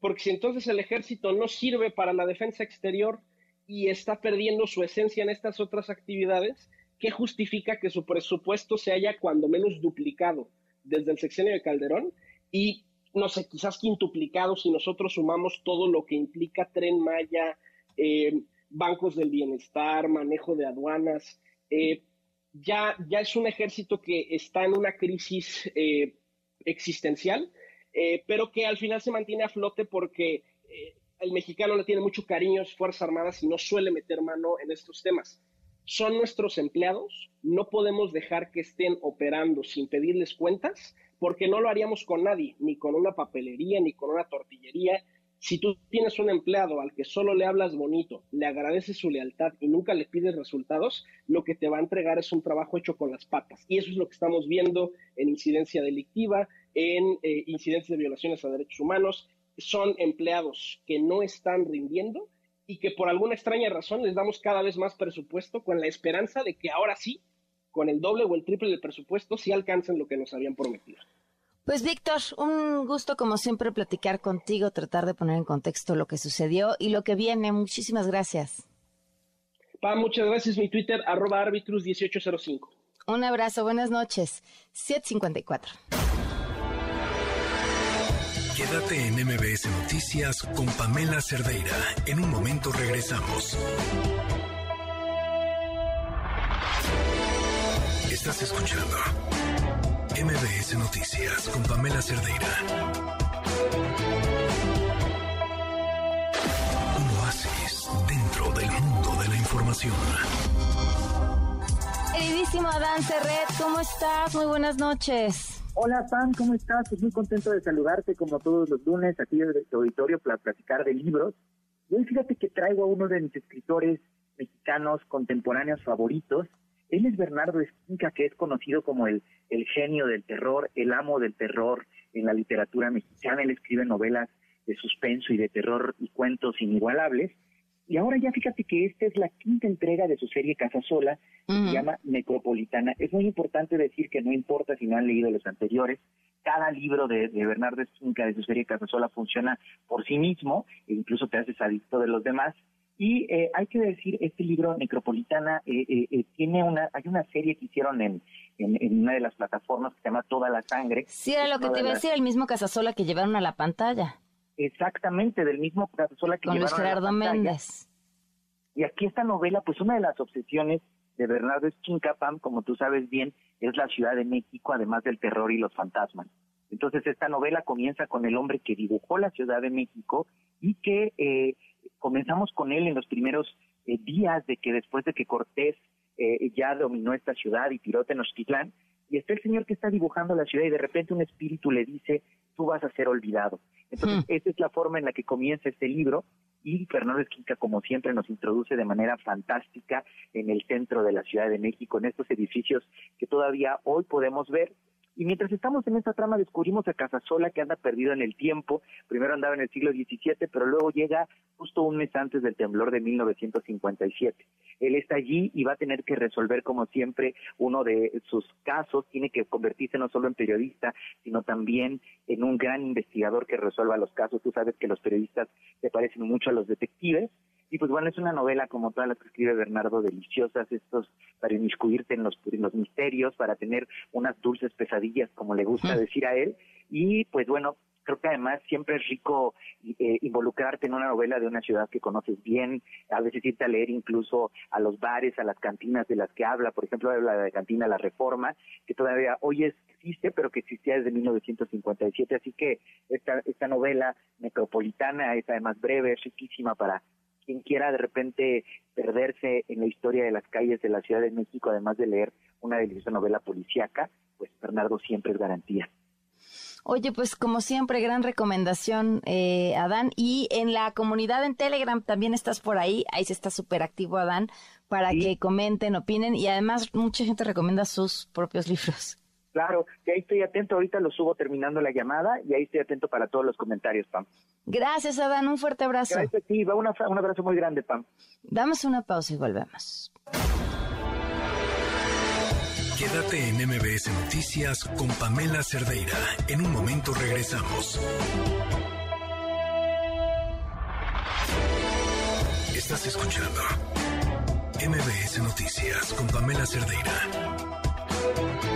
porque si entonces el ejército no sirve para la defensa exterior y está perdiendo su esencia en estas otras actividades, ¿qué justifica que su presupuesto se haya cuando menos duplicado desde el sexenio de Calderón? Y no sé, quizás quintuplicado si nosotros sumamos todo lo que implica tren Maya, bancos del bienestar, manejo de aduanas. Eh, ya, ya es un ejército que está en una crisis eh, existencial, eh, pero que al final se mantiene a flote porque eh, el mexicano le tiene mucho cariño a las Fuerzas Armadas y no suele meter mano en estos temas. Son nuestros empleados, no podemos dejar que estén operando sin pedirles cuentas, porque no lo haríamos con nadie, ni con una papelería, ni con una tortillería, si tú tienes un empleado al que solo le hablas bonito, le agradeces su lealtad y nunca le pides resultados, lo que te va a entregar es un trabajo hecho con las patas. Y eso es lo que estamos viendo en incidencia delictiva, en eh, incidencias de violaciones a derechos humanos. Son empleados que no están rindiendo y que por alguna extraña razón les damos cada vez más presupuesto con la esperanza de que ahora sí, con el doble o el triple del presupuesto, sí alcancen lo que nos habían prometido. Pues Víctor, un gusto como siempre platicar contigo, tratar de poner en contexto lo que sucedió y lo que viene. Muchísimas gracias. Pa, muchas gracias. Mi Twitter, arroba arbitrus1805. Un abrazo, buenas noches. 754. Quédate en MBS Noticias con Pamela Cerdeira. En un momento regresamos. Estás escuchando MBS Noticias con Pamela Cerdeira. Un oasis dentro del mundo de la información. Queridísimo Adán Serret, ¿cómo estás? Muy buenas noches. Hola, Pam, ¿cómo estás? Pues muy contento de saludarte como todos los lunes aquí en el auditorio para platicar de libros. Y hoy fíjate que traigo a uno de mis escritores mexicanos contemporáneos favoritos, él es Bernardo Esquinca, que es conocido como el, el genio del terror, el amo del terror en la literatura mexicana. Él escribe novelas de suspenso y de terror y cuentos inigualables. Y ahora ya fíjate que esta es la quinta entrega de su serie Casa Sola, se llama Necropolitana. Es muy importante decir que no importa si no han leído los anteriores, cada libro de, de Bernardo Esquinca de su serie Casa Sola funciona por sí mismo, e incluso te haces adicto de los demás. Y eh, hay que decir, este libro, Necropolitana, eh, eh, tiene una, hay una serie que hicieron en, en, una de las plataformas que se llama Toda la Sangre. Sí, era lo que te iba a decir, el mismo Casasola que llevaron a la pantalla. Exactamente, del mismo Casasola que Con Luis Gerardo Méndez. Y aquí esta novela, pues una de las obsesiones de Bernardo Esquincapam, como tú sabes bien, es la Ciudad de México, además del terror y los fantasmas. Entonces esta novela comienza con el hombre que dibujó la Ciudad de México y que eh, comenzamos con él en los primeros eh, días de que después de que Cortés eh, ya dominó esta ciudad y tiró Tenochtitlán, y está el señor que está dibujando la ciudad y de repente un espíritu le dice, tú vas a ser olvidado. Entonces, esa es la forma en la que comienza este libro y Fernando Esquinca, como siempre, nos introduce de manera fantástica en el centro de la Ciudad de México, en estos edificios que todavía hoy podemos ver y mientras estamos en esta trama descubrimos a Casasola que anda perdido en el tiempo. Primero andaba en el siglo XVII, pero luego llega justo un mes antes del temblor de 1957. Él está allí y va a tener que resolver, como siempre, uno de sus casos. Tiene que convertirse no solo en periodista, sino también en un gran investigador que resuelva los casos. Tú sabes que los periodistas se parecen mucho a los detectives. Y pues bueno, es una novela como todas las que escribe Bernardo, deliciosas, estos para inmiscuirte en los, en los misterios, para tener unas dulces pesadillas, como le gusta decir a él. Y pues bueno, creo que además siempre es rico eh, involucrarte en una novela de una ciudad que conoces bien, a veces irte a leer incluso a los bares, a las cantinas de las que habla, por ejemplo, habla de la cantina La Reforma, que todavía hoy existe, pero que existía desde 1957, así que esta, esta novela metropolitana es además breve, es riquísima para quien quiera de repente perderse en la historia de las calles de la Ciudad de México, además de leer una deliciosa novela policíaca, pues Bernardo siempre es garantía. Oye, pues como siempre, gran recomendación, eh, Adán. Y en la comunidad en Telegram también estás por ahí, ahí se está súper activo, Adán, para que comenten, opinen y además mucha gente recomienda sus propios libros. Claro, y ahí estoy atento, ahorita lo subo terminando la llamada y ahí estoy atento para todos los comentarios, Pam. Gracias, Adán, un fuerte abrazo. Gracias a va un abrazo muy grande, Pam. Damos una pausa y volvemos. Quédate en MBS Noticias con Pamela Cerdeira. En un momento regresamos. Estás escuchando MBS Noticias con Pamela Cerdeira.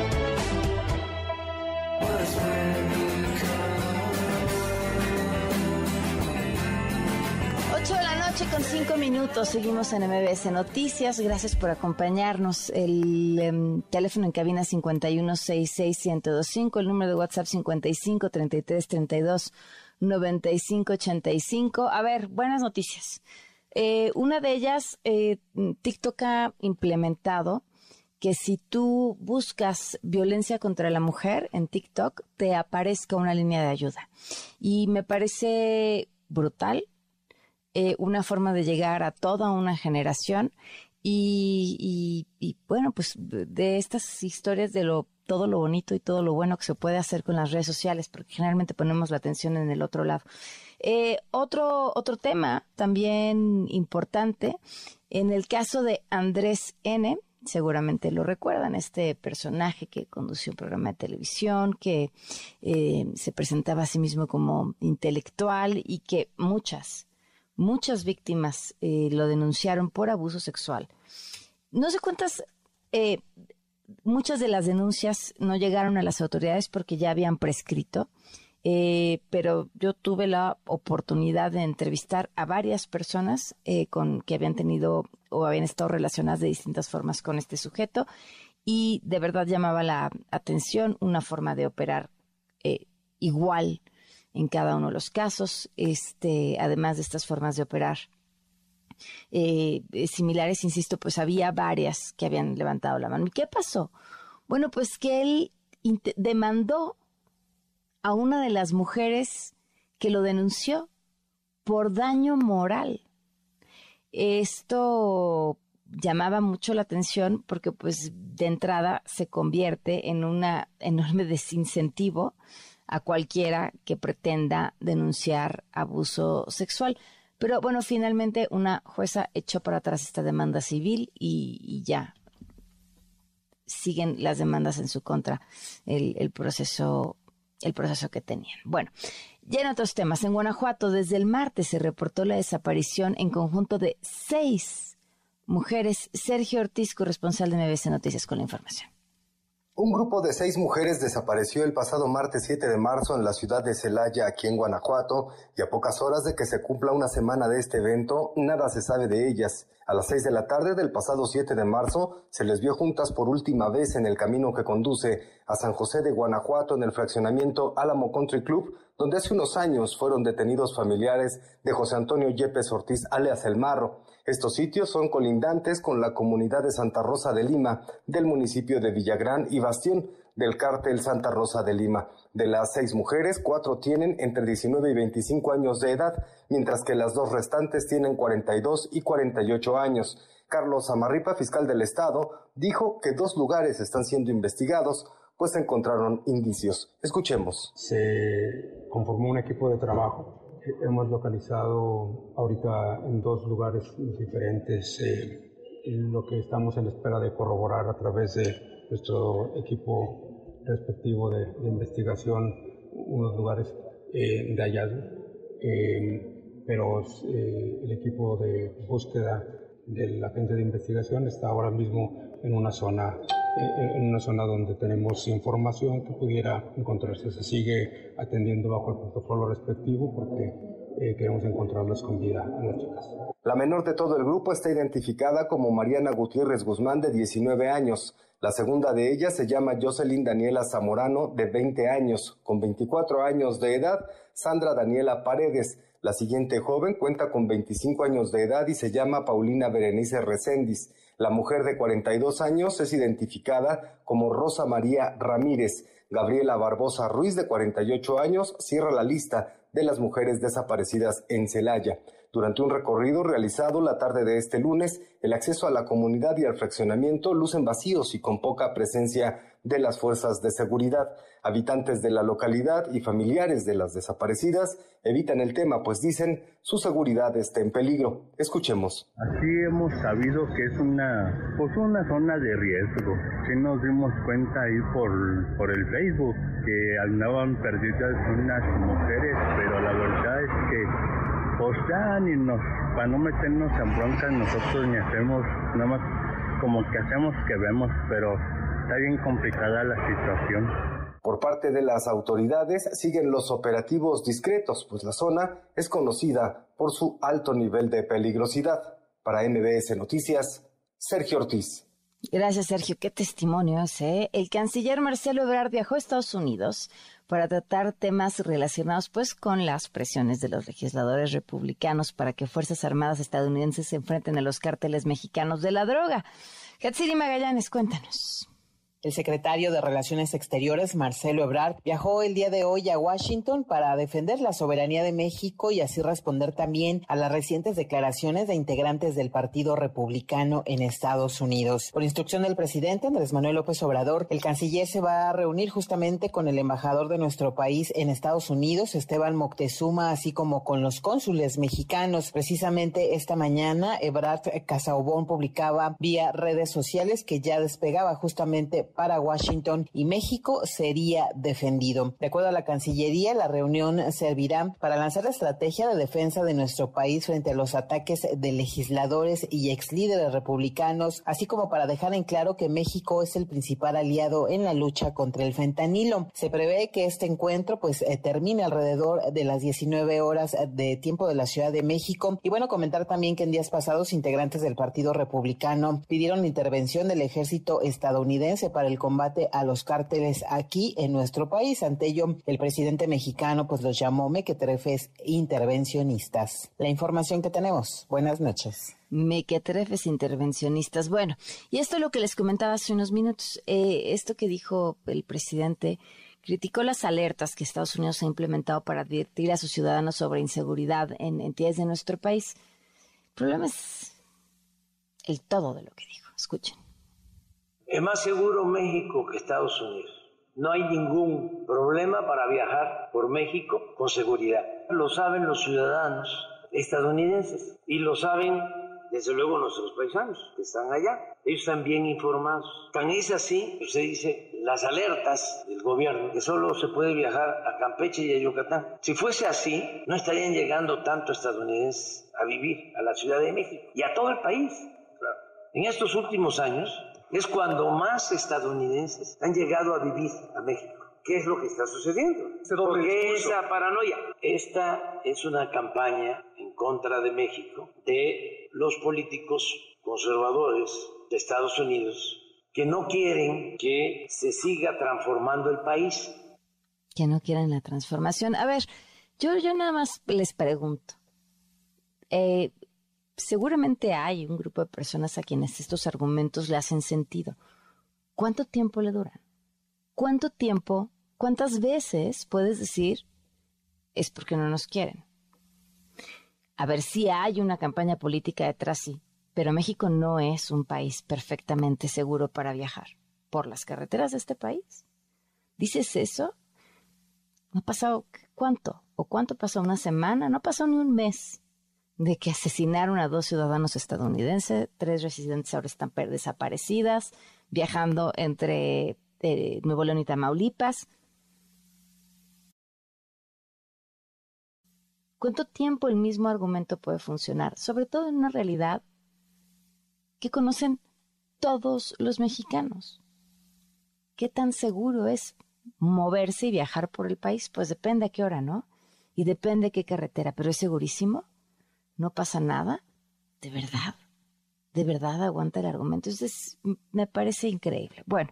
8 de la noche con 5 minutos. Seguimos en MBS Noticias. Gracias por acompañarnos. El em, teléfono en cabina 5166125, el número de WhatsApp 5533329585. A ver, buenas noticias. Eh, una de ellas, eh, TikTok ha implementado que si tú buscas violencia contra la mujer en TikTok, te aparezca una línea de ayuda. Y me parece brutal, eh, una forma de llegar a toda una generación y, bueno, pues de estas historias de lo todo lo bonito y todo lo bueno que se puede hacer con las redes sociales, porque generalmente ponemos la atención en el otro lado. Eh, otro, otro tema también importante, en el caso de Andrés N., seguramente lo recuerdan, este personaje que condució un programa de televisión, que eh, se presentaba a sí mismo como intelectual y que muchas, muchas víctimas eh, lo denunciaron por abuso sexual. No sé cuántas, eh, muchas de las denuncias no llegaron a las autoridades porque ya habían prescrito. Pero yo tuve la oportunidad de entrevistar a varias personas con que habían tenido o habían estado relacionadas de distintas formas con este sujeto y de verdad llamaba la atención una forma de operar eh, igual en cada uno de los casos, este, además de estas formas de operar eh, similares, insisto, pues había varias que habían levantado la mano. ¿Y qué pasó? Bueno, pues que él demandó a una de las mujeres que lo denunció por daño moral. Esto llamaba mucho la atención porque pues de entrada se convierte en una enorme desincentivo a cualquiera que pretenda denunciar abuso sexual. Pero bueno, finalmente una jueza echó para atrás esta demanda civil y, ya siguen las demandas en su contra, el, el proceso el proceso que tenían. Bueno, ya en otros temas, en Guanajuato desde el martes se reportó la desaparición en conjunto de seis mujeres. Sergio Ortiz, corresponsal de MBC Noticias, con la información. Un grupo de seis mujeres desapareció el pasado martes 7 de marzo en la ciudad de Celaya, aquí en Guanajuato, y a pocas horas de que se cumpla una semana de este evento, nada se sabe de ellas. A las seis de la tarde del pasado 7 de marzo, se les vio juntas por última vez en el camino que conduce a San José de Guanajuato en el fraccionamiento Álamo Country Club, donde hace unos años fueron detenidos familiares de José Antonio Yepes Ortiz, alias El Marro. Estos sitios son colindantes con la comunidad de Santa Rosa de Lima, del municipio de Villagrán y Bastión, del cártel Santa Rosa de Lima. De las seis mujeres, cuatro tienen entre 19 y 25 años de edad, mientras que las dos restantes tienen 42 y 48 años. Carlos Amarripa, fiscal del Estado, dijo que dos lugares están siendo investigados, pues encontraron indicios. Escuchemos. Se conformó un equipo de trabajo. Hemos localizado ahorita en dos lugares diferentes eh, lo que estamos en espera de corroborar a través de nuestro equipo respectivo de, investigación, unos lugares eh, de hallazgo. Eh, pero el equipo de búsqueda de la agencia de investigación está ahora mismo en una zona en una zona donde tenemos información que pudiera encontrarse. Se sigue atendiendo bajo el protocolo respectivo porque eh, queremos encontrarlos con vida a las chicas. La menor de todo el grupo está identificada como Mariana Gutiérrez Guzmán, de 19 años. La segunda de ellas se llama Jocelyn Daniela Zamorano, de 20 años. Con 24 años de edad, Sandra Daniela Paredes. La siguiente joven cuenta con 25 años de edad y se llama Paulina Berenice Recendis. La mujer de 42 años es identificada como Rosa María Ramírez. Gabriela Barbosa Ruiz, de 48 años, cierra la lista de las mujeres desaparecidas en Celaya. Durante un recorrido realizado la tarde de este lunes, el acceso a la comunidad y al fraccionamiento lucen vacíos y con poca presencia de las fuerzas de seguridad. Habitantes de la localidad y familiares de las desaparecidas evitan el tema, pues dicen su seguridad está en peligro. Escuchemos. Así hemos sabido que es una, pues una zona de riesgo. Sí nos dimos cuenta ahí por, por el Facebook que andaban perdidas unas mujeres, pero la verdad es que pues ya ni nos, para no meternos en bronca nosotros ni hacemos, nada más como que hacemos que vemos, pero está bien complicada la situación. Por parte de las autoridades siguen los operativos discretos, pues la zona es conocida por su alto nivel de peligrosidad. Para MBS Noticias, Sergio Ortiz. Gracias, Sergio. Qué testimonio ese. El canciller Marcelo Ebrard viajó a Estados Unidos para tratar temas relacionados pues con las presiones de los legisladores republicanos para que Fuerzas Armadas estadounidenses se enfrenten a los cárteles mexicanos de la droga. Hatsiri Magallanes, cuéntanos. El secretario de Relaciones Exteriores, Marcelo Ebrard, viajó el día de hoy a Washington para defender la soberanía de México y así responder también a las recientes declaraciones de integrantes del Partido Republicano en Estados Unidos. Por instrucción del presidente Andrés Manuel López Obrador, el canciller se va a reunir justamente con el embajador de nuestro país en Estados Unidos, Esteban Moctezuma, así como con los cónsules mexicanos. Precisamente esta mañana, Ebrard Casaubón publicaba vía redes sociales que ya despegaba justamente para Washington y México sería defendido. De acuerdo a la Cancillería, la reunión servirá para lanzar la estrategia de defensa de nuestro país frente a los ataques de legisladores y ex líderes republicanos, así como para dejar en claro que México es el principal aliado en la lucha contra el fentanilo. Se prevé que este encuentro pues eh, termine alrededor de las 19 horas de tiempo de la Ciudad de México. Y bueno, comentar también que en días pasados integrantes del Partido Republicano pidieron intervención del ejército estadounidense para el combate a los cárteles aquí en nuestro país. Ante ello, el presidente mexicano pues los llamó mequetrefes intervencionistas. La información que tenemos. Buenas noches. Mequetrefes intervencionistas. Bueno, y esto es lo que les comentaba hace unos minutos. Eh, esto que dijo el presidente criticó las alertas que Estados Unidos ha implementado para advertir a sus ciudadanos sobre inseguridad en entidades de nuestro país. El problema es el todo de lo que dijo. Escuchen. Es más seguro México que Estados Unidos. No hay ningún problema para viajar por México con seguridad. Lo saben los ciudadanos estadounidenses y lo saben desde luego nuestros paisanos que están allá. Ellos están bien informados. Tan es así, usted dice, las alertas del gobierno, que solo se puede viajar a Campeche y a Yucatán. Si fuese así, no estarían llegando tanto estadounidenses a vivir a la Ciudad de México y a todo el país. En estos últimos años, es cuando más estadounidenses han llegado a vivir a México. ¿Qué es lo que está sucediendo? ¿Por qué esa paranoia? Esta es una campaña en contra de México de los políticos conservadores de Estados Unidos que no quieren que se siga transformando el país. Que no quieren la transformación. A ver, yo, yo nada más les pregunto. Eh, seguramente hay un grupo de personas a quienes estos argumentos le hacen sentido. ¿Cuánto tiempo le duran? ¿cuánto tiempo, cuántas veces puedes decir es porque no nos quieren? A ver si hay una campaña política detrás, sí, pero México no es un país perfectamente seguro para viajar por las carreteras de este país. ¿Dices eso? No ha pasado cuánto, o cuánto pasó una semana, no pasó ni un mes de que asesinaron a dos ciudadanos estadounidenses, tres residentes ahora están desaparecidas, viajando entre eh, Nuevo León y Tamaulipas. ¿Cuánto tiempo el mismo argumento puede funcionar? Sobre todo en una realidad que conocen todos los mexicanos. ¿Qué tan seguro es moverse y viajar por el país? Pues depende a qué hora, ¿no? Y depende qué carretera, pero es segurísimo. No pasa nada. ¿De verdad? ¿De verdad aguanta el argumento? Entonces, me parece increíble. Bueno,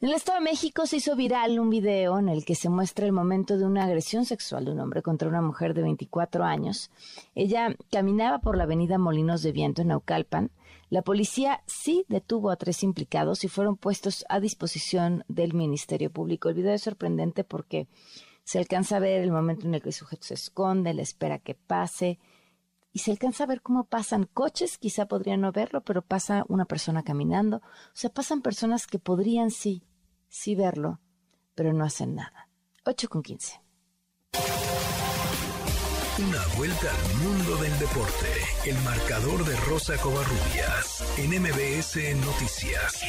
en el Estado de México se hizo viral un video en el que se muestra el momento de una agresión sexual de un hombre contra una mujer de 24 años. Ella caminaba por la avenida Molinos de Viento en Naucalpan. La policía sí detuvo a tres implicados y fueron puestos a disposición del Ministerio Público. El video es sorprendente porque se alcanza a ver el momento en el que el sujeto se esconde, le espera que pase y se alcanza a ver cómo pasan coches, quizá podrían no verlo, pero pasa una persona caminando. O sea, pasan personas que podrían sí sí verlo, pero no hacen nada. 8 con 15. Una vuelta al mundo del deporte. El marcador de Rosa Covarrubias en MBS Noticias.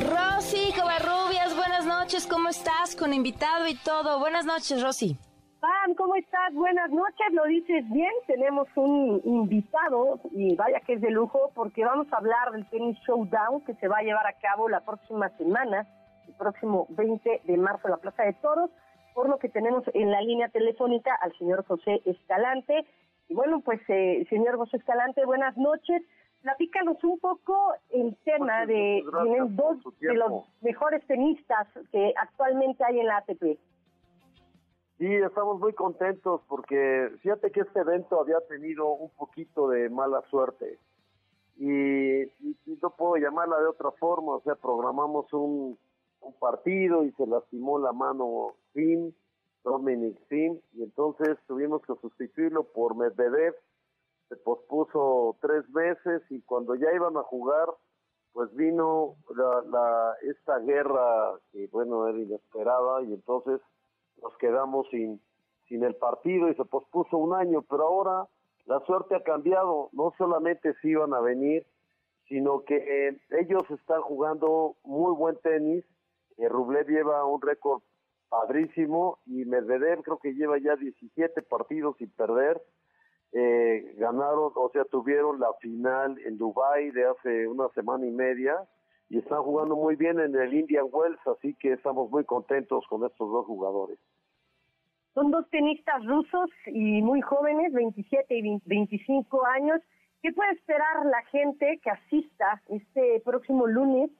Rosy Covarrubias, buenas noches. ¿Cómo estás? Con invitado y todo. Buenas noches, Rosy. Pam, ¿cómo estás? Buenas noches, lo dices bien. Tenemos un invitado y vaya que es de lujo porque vamos a hablar del tenis showdown que se va a llevar a cabo la próxima semana, el próximo 20 de marzo en la Plaza de Toros, por lo que tenemos en la línea telefónica al señor José Escalante. Y bueno, pues eh, señor José Escalante, buenas noches. Platícanos un poco el tema de tienen dos de los mejores tenistas que actualmente hay en la ATP. Sí, estamos muy contentos porque fíjate que este evento había tenido un poquito de mala suerte y, no puedo llamarla de otra forma, o sea, programamos un, partido y se lastimó la mano Sim, Dominic Sim, y entonces tuvimos que sustituirlo por Medvedev, se pospuso tres veces y cuando ya iban a jugar, pues vino la, la esta guerra que bueno era inesperada y entonces nos quedamos sin, sin el partido y se pospuso un año, pero ahora la suerte ha cambiado, no solamente si iban a venir, sino que eh, ellos están jugando muy buen tenis, eh, Rublev lleva un récord padrísimo y Medvedev creo que lleva ya 17 partidos sin perder, eh, ganaron, o sea, tuvieron la final en Dubai de hace una semana y media y están jugando muy bien en el Indian Wells, así que estamos muy contentos con estos dos jugadores. Son dos tenistas rusos y muy jóvenes, 27 y 25 años. ¿Qué puede esperar la gente que asista este próximo lunes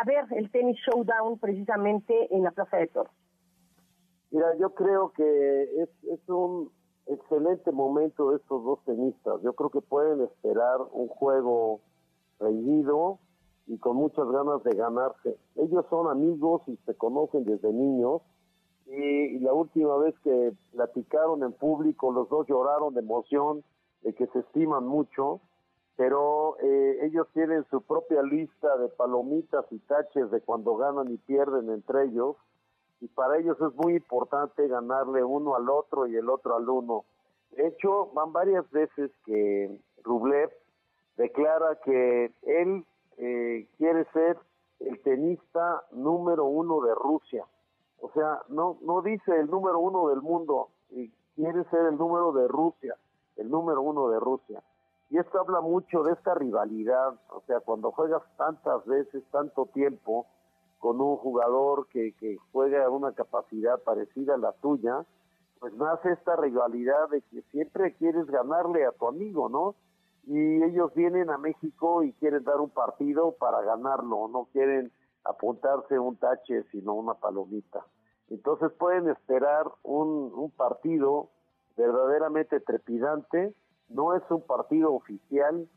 a ver el tenis showdown precisamente en la Plaza de Toros? Mira, yo creo que es, un excelente momento estos dos tenistas. Yo creo que pueden esperar un juego reñido, y con muchas ganas de ganarse. Ellos son amigos y se conocen desde niños y, la última vez que platicaron en público los dos lloraron de emoción, de que se estiman mucho, pero eh, ellos tienen su propia lista de palomitas y taches de cuando ganan y pierden entre ellos y para ellos es muy importante ganarle uno al otro y el otro al uno. De hecho, van varias veces que Rublev declara que él eh, quiere ser el tenista número uno de Rusia. O sea, no, no dice el número uno del mundo, y quiere ser el número de Rusia, el número uno de Rusia. Y esto habla mucho de esta rivalidad, o sea, cuando juegas tantas veces, tanto tiempo, con un jugador que, que juega a una capacidad parecida a la tuya, pues nace esta rivalidad de que siempre quieres ganarle a tu amigo, ¿no? y ellos vienen a México y quieren dar un partido para ganarlo, no quieren apuntarse un tache, sino una palomita. Entonces pueden esperar un, partido verdaderamente trepidante, no es un partido oficial,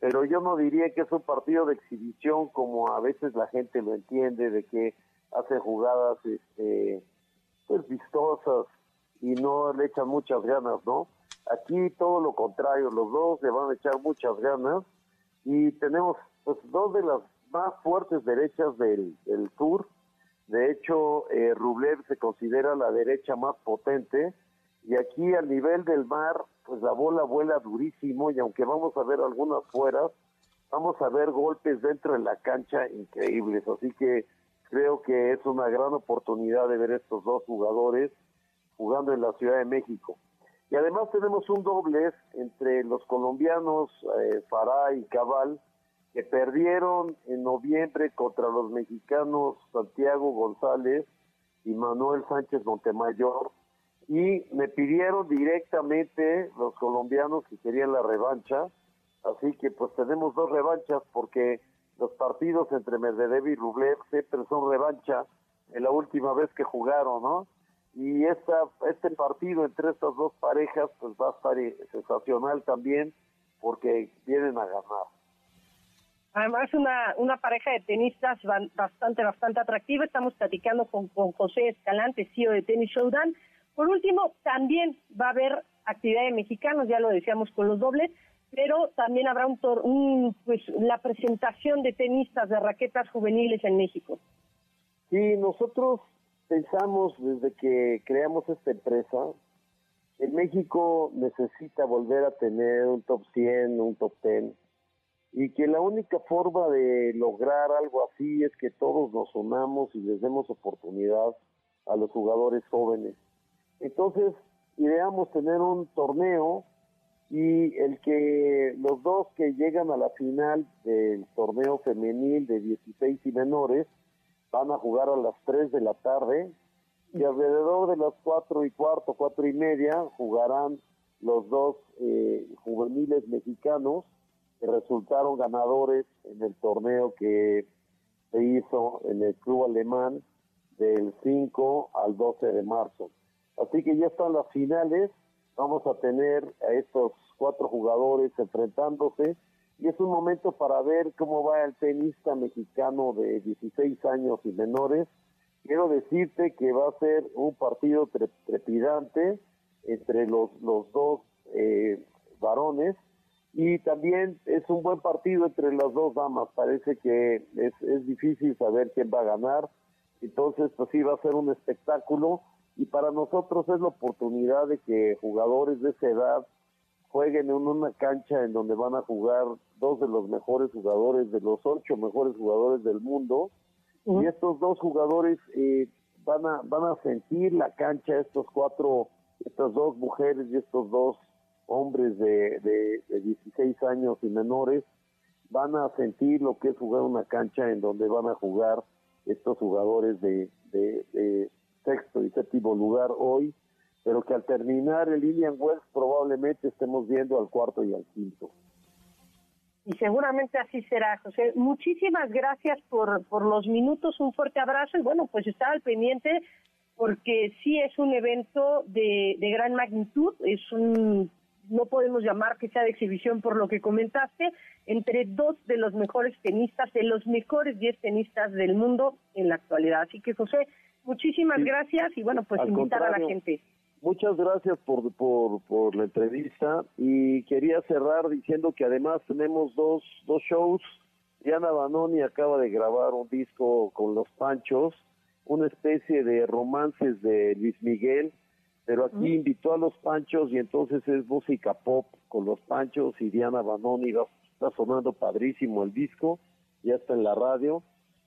pero yo no diría que es un partido de exhibición como a veces la gente lo entiende, de que hace jugadas este, pues vistosas y no le echan muchas ganas, ¿no? Aquí todo lo contrario, los dos le van a echar muchas ganas y tenemos pues dos de las más fuertes derechas del, del sur. De hecho, eh, Rublev se considera la derecha más potente y aquí al nivel del mar, pues la bola vuela durísimo y aunque vamos a ver algunas fueras, vamos a ver golpes dentro de la cancha increíbles. Así que creo que es una gran oportunidad de ver estos dos jugadores jugando en la Ciudad de México. Y además tenemos un doble entre los colombianos eh, Farah y Cabal, que perdieron en noviembre contra los mexicanos Santiago González y Manuel Sánchez Montemayor. Y me pidieron directamente los colombianos que querían la revancha. Así que pues tenemos dos revanchas porque los partidos entre Medvedev y Rublev siempre son revancha en la última vez que jugaron, ¿no? Y esta, este partido entre estas dos parejas pues va a estar sensacional también porque vienen a ganar. Además, una, una pareja de tenistas bastante, bastante atractiva. Estamos platicando con, con José Escalante, CEO de Tennis Showdown. Por último, también va a haber actividad de mexicanos, ya lo decíamos con los dobles, pero también habrá un, un pues la presentación de tenistas de raquetas juveniles en México. Sí, nosotros pensamos desde que creamos esta empresa, en México necesita volver a tener un top 100, un top 10 y que la única forma de lograr algo así es que todos nos unamos y les demos oportunidad a los jugadores jóvenes. Entonces, ideamos tener un torneo y el que los dos que llegan a la final del torneo femenil de 16 y menores van a jugar a las 3 de la tarde y alrededor de las 4 y cuarto, 4 y media jugarán los dos eh, juveniles mexicanos resultaron ganadores en el torneo que se hizo en el club alemán del 5 al 12 de marzo. Así que ya están las finales, vamos a tener a estos cuatro jugadores enfrentándose y es un momento para ver cómo va el tenista mexicano de 16 años y menores. Quiero decirte que va a ser un partido trepidante entre los, dos eh, varones y también es un buen partido entre las dos damas. Parece que es, es difícil saber quién va a ganar. Entonces, pues sí, va a ser un espectáculo. Y para nosotros es la oportunidad de que jugadores de esa edad jueguen en una cancha en donde van a jugar dos de los mejores jugadores, de los ocho mejores jugadores del mundo. Y estos dos jugadores eh, van, a, van a sentir la cancha, estos cuatro, estas dos mujeres y estos dos hombres de, de, 16 años y menores van a sentir lo que es jugar una cancha en donde van a jugar estos jugadores de, de, sexto y séptimo lugar hoy, pero que al terminar el Indian Wells probablemente estemos viendo al cuarto y al quinto. Y seguramente así será, José. Muchísimas gracias por, por los minutos, un fuerte abrazo y bueno, pues estar al pendiente porque sí es un evento de, de gran magnitud, es un no podemos llamar que sea de exhibición por lo que comentaste, entre dos de los mejores tenistas, de los mejores diez tenistas del mundo en la actualidad. Así que José, muchísimas gracias y bueno, pues invitar a la gente. Muchas gracias por, por, por la entrevista y quería cerrar diciendo que además tenemos dos, dos shows. Diana Banoni acaba de grabar un disco con los Panchos, una especie de romances de Luis Miguel, pero aquí invitó a los Panchos y entonces es música pop con los Panchos y Diana Banoni, está sonando padrísimo el disco, ya está en la radio.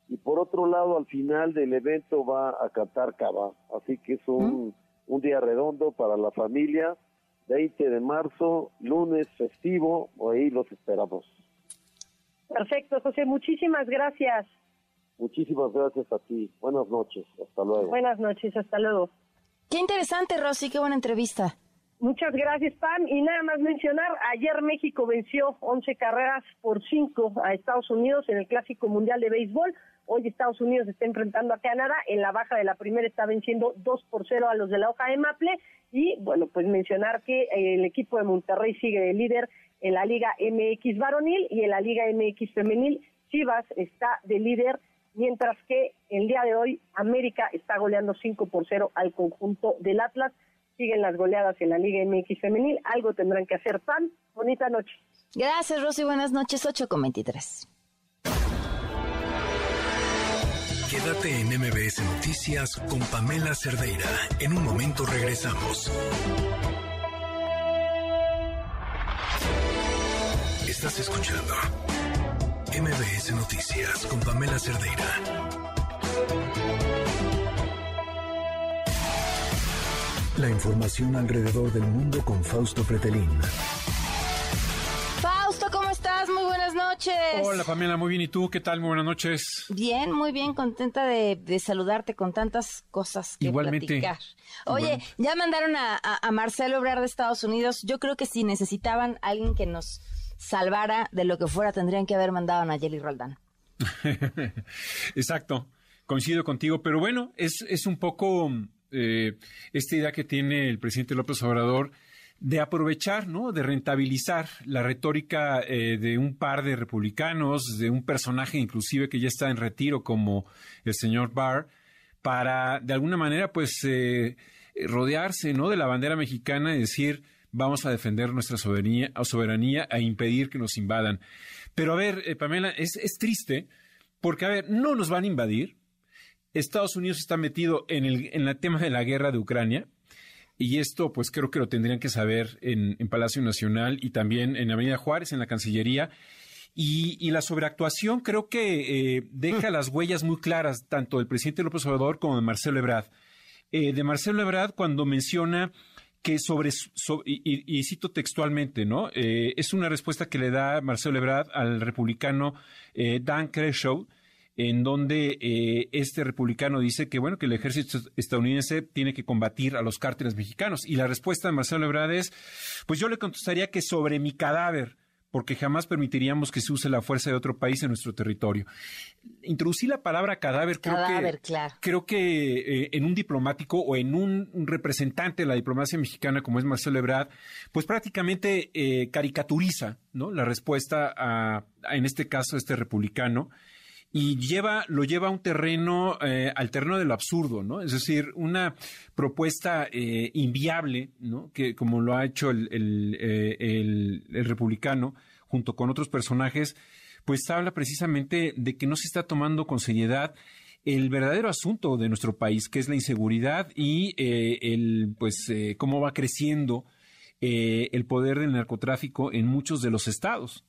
Y por otro lado, al final del evento va a cantar Cava, así que es un, un día redondo para la familia, 20 de marzo, lunes festivo, ahí los esperamos. Perfecto, José, muchísimas gracias. Muchísimas gracias a ti. Buenas noches, hasta luego. Buenas noches, hasta luego. Qué interesante, Rosy, qué buena entrevista. Muchas gracias, Pam. Y nada más mencionar, ayer México venció 11 carreras por 5 a Estados Unidos en el Clásico Mundial de Béisbol. Hoy Estados Unidos está enfrentando a Canadá. En la baja de la primera está venciendo 2 por 0 a los de la hoja de Maple. Y bueno, pues mencionar que el equipo de Monterrey sigue de líder en la Liga MX varonil y en la Liga MX femenil. Chivas está de líder, mientras que el día de hoy América está goleando 5 por 0 al conjunto del Atlas siguen las goleadas en la Liga MX femenil, algo tendrán que hacer. Pan, bonita noche. Gracias, Rosy, buenas noches, 8 con 23. Quédate en MBS Noticias con Pamela Cerdeira. En un momento regresamos. Estás escuchando MBS Noticias con Pamela Cerdeira. La información alrededor del mundo con Fausto Pretelín. Fausto, ¿cómo estás? Muy buenas noches. Hola Pamela, muy bien. ¿Y tú qué tal? Muy buenas noches. Bien, muy bien, contenta de, saludarte con tantas cosas que Igualmente. platicar. Oye, ya mandaron a, Marcelo Obrar de Estados Unidos. Yo creo que si necesitaban alguien que nos salvara de lo que fuera, tendrían que haber mandado a Nayeli Roldán. Exacto, coincido contigo, pero bueno, es, es un poco eh, esta idea que tiene el presidente López Obrador de aprovechar, ¿no? De rentabilizar la retórica eh, de un par de republicanos, de un personaje inclusive que ya está en retiro como el señor Barr, para de alguna manera, pues, eh, rodearse, ¿no? De la bandera mexicana y decir, vamos a defender nuestra soberanía, soberanía e impedir que nos invadan. Pero a ver, Pamela, es, es triste porque, a ver, no nos van a invadir, Estados Unidos está metido en el, en el tema de la guerra de Ucrania. Y esto, pues creo que lo tendrían que saber en, Palacio Nacional y también en Avenida Juárez, en la Cancillería. Y, la sobreactuación creo que eh, deja las huellas muy claras, tanto del presidente López Obrador como de Marcelo Ebrard. Eh, de Marcelo Ebrard, cuando menciona que sobre, y, cito textualmente, ¿no? Eh, es una respuesta que le da Marcelo Ebrard al republicano Dan Crenshaw, en donde eh, este republicano dice que bueno que el ejército estadounidense tiene que combatir a los cárteles mexicanos y la respuesta de Marcelo Ebrard es pues yo le contestaría que sobre mi cadáver porque jamás permitiríamos que se use la fuerza de otro país en nuestro territorio. Introducir la palabra cadáver, creo que, creo que eh, en un diplomático o en un, representante de la diplomacia mexicana como es Marcelo Ebrard, pues prácticamente eh, caricaturiza ¿no? la respuesta a, en este caso, este republicano y lleva, lo lleva a un terreno, eh, al terreno de lo absurdo, ¿no? Es decir, una propuesta eh, inviable, ¿no? Que como lo ha hecho el, eh, el, el, republicano junto con otros personajes, pues habla precisamente de que no se está tomando con seriedad el verdadero asunto de nuestro país, que es la inseguridad y el, pues, cómo va creciendo el poder del narcotráfico en muchos de los estados.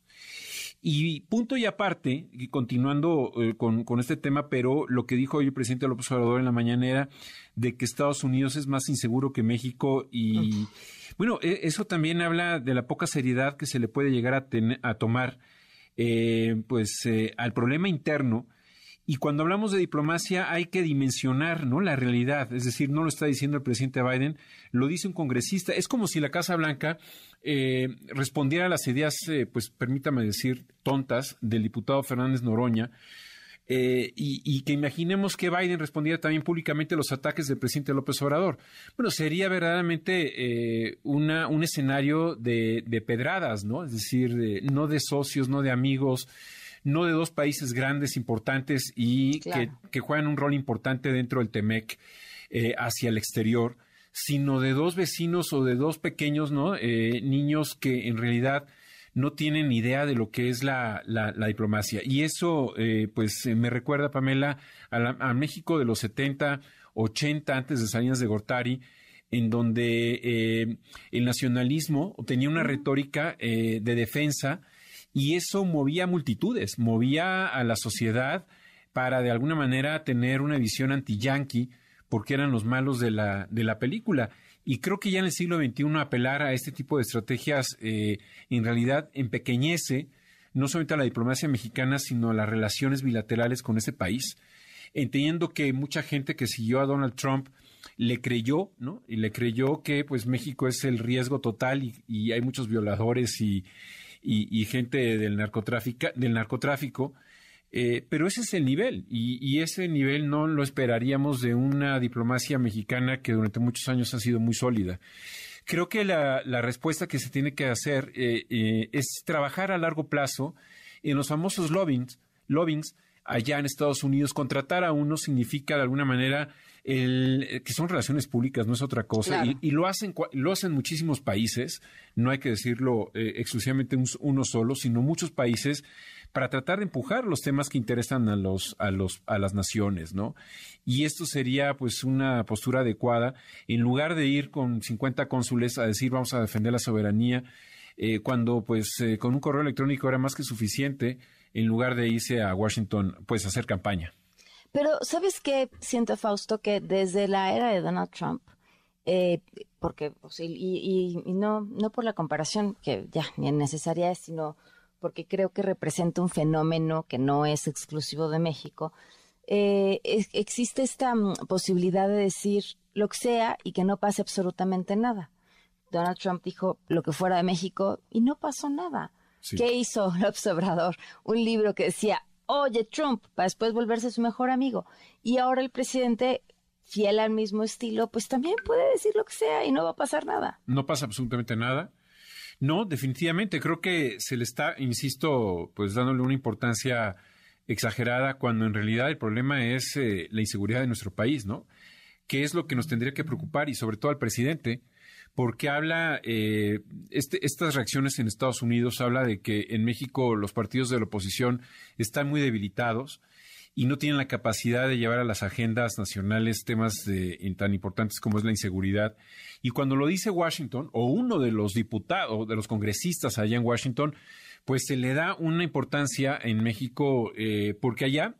Y punto y aparte, y continuando eh, con, este tema, pero lo que dijo hoy el presidente López Obrador en la mañana era de que Estados Unidos es más inseguro que México y bueno, e, eso también habla de la poca seriedad que se le puede llegar a, a tomar eh, pues eh, al problema interno y cuando hablamos de diplomacia hay que dimensionar ¿no? la realidad, es decir, no lo está diciendo el presidente Biden, lo dice un congresista. Es como si la Casa Blanca eh, respondiera a las ideas, eh, pues permítame decir, tontas del diputado Fernández Noroña. Eh, y, que imaginemos que Biden respondiera también públicamente a los ataques del presidente López Obrador. Bueno, sería verdaderamente una, un escenario de, pedradas, ¿no? Es decir, no de socios, no de amigos, no de dos países grandes, importantes y que, juegan un rol importante dentro del TEMEC eh, hacia el exterior, sino de dos vecinos o de dos pequeños ¿no? Eh, niños que en realidad no tienen idea de lo que es la, diplomacia. Y eso, eh, pues, me recuerda, Pamela, a, México de los 70, 80, antes de Salinas de Gortari, en donde el nacionalismo tenía una retórica de defensa y eso movía multitudes, movía a la sociedad para de alguna manera tener una visión anti-yankee porque eran los malos de la, de la película. Y creo que ya en el siglo XXI apelar a este tipo de estrategias eh, en realidad empequeñece no solamente a la diplomacia mexicana, sino a las relaciones bilaterales con ese país, entendiendo que mucha gente que siguió a Donald Trump le creyó, ¿no? Y le creyó que pues México es el riesgo total y, hay muchos violadores y, y, gente del narcotráfico, del narcotráfico. Eh, pero ese es el nivel y, ese nivel no lo esperaríamos de una diplomacia mexicana que durante muchos años ha sido muy sólida. Creo que la, respuesta que se tiene que hacer eh, eh, es trabajar a largo plazo en los famosos lobbyings, lobbyings allá en Estados Unidos. Contratar a uno significa de alguna manera el, que son relaciones públicas, no es otra cosa. Y, lo hacen lo hacen muchísimos países, no hay que decirlo eh, exclusivamente uno solo, sino muchos países para tratar de empujar los temas que interesan a los a los a las naciones, ¿no? Y esto sería pues una postura adecuada en lugar de ir con 50 cónsules a decir vamos a defender la soberanía eh, cuando pues eh, con un correo electrónico era más que suficiente en lugar de irse a Washington pues a hacer campaña. Pero ¿sabes qué siento Fausto que desde la era de Donald Trump eh, porque pues, y, y, no no por la comparación que ya ni necesaria es sino porque creo que representa un fenómeno que no es exclusivo de México, eh, existe esta mm, posibilidad de decir lo que sea y que no pase absolutamente nada. Donald Trump dijo lo que fuera de México y no pasó nada. ¿Qué hizo López Obrador? Un libro que decía, oye Trump, para después volverse su mejor amigo. Y ahora el presidente, fiel al mismo estilo, pues también puede decir lo que sea y no va a pasar nada. No pasa absolutamente nada. No, definitivamente. Creo que se le está, insisto, pues dándole una importancia exagerada cuando en realidad el problema es eh, la inseguridad de nuestro país, ¿no? ¿Qué es lo que nos tendría que preocupar y sobre todo al presidente? Porque habla, eh, este, estas reacciones en Estados Unidos habla de que en México los partidos de la oposición están muy debilitados y no tienen la capacidad de llevar a las agendas nacionales temas de, tan importantes como es la inseguridad. Y cuando lo dice Washington, o uno de los diputados, de los congresistas allá en Washington, pues se le da una importancia en México, eh, porque allá,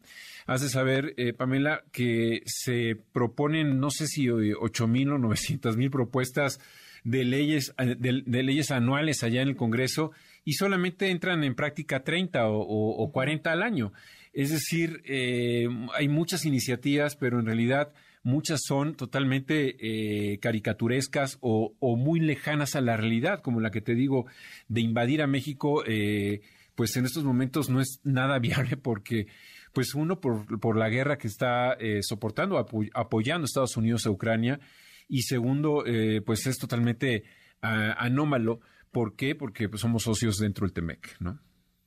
has de saber, eh, Pamela, que se proponen, no sé si ocho mil o novecientas mil propuestas de leyes, de, leyes anuales allá en el Congreso y solamente entran en práctica 30 o, o 40 al año. Es decir, eh, hay muchas iniciativas, pero en realidad muchas son totalmente eh, caricaturescas o, muy lejanas a la realidad, como la que te digo, de invadir a México, eh, pues en estos momentos no es nada viable porque, pues uno, por, por la guerra que está soportando, apoyando a Estados Unidos a Ucrania, y segundo, pues es totalmente ah, anómalo. ¿Por qué? Porque pues, somos socios dentro del TEMEC, ¿no?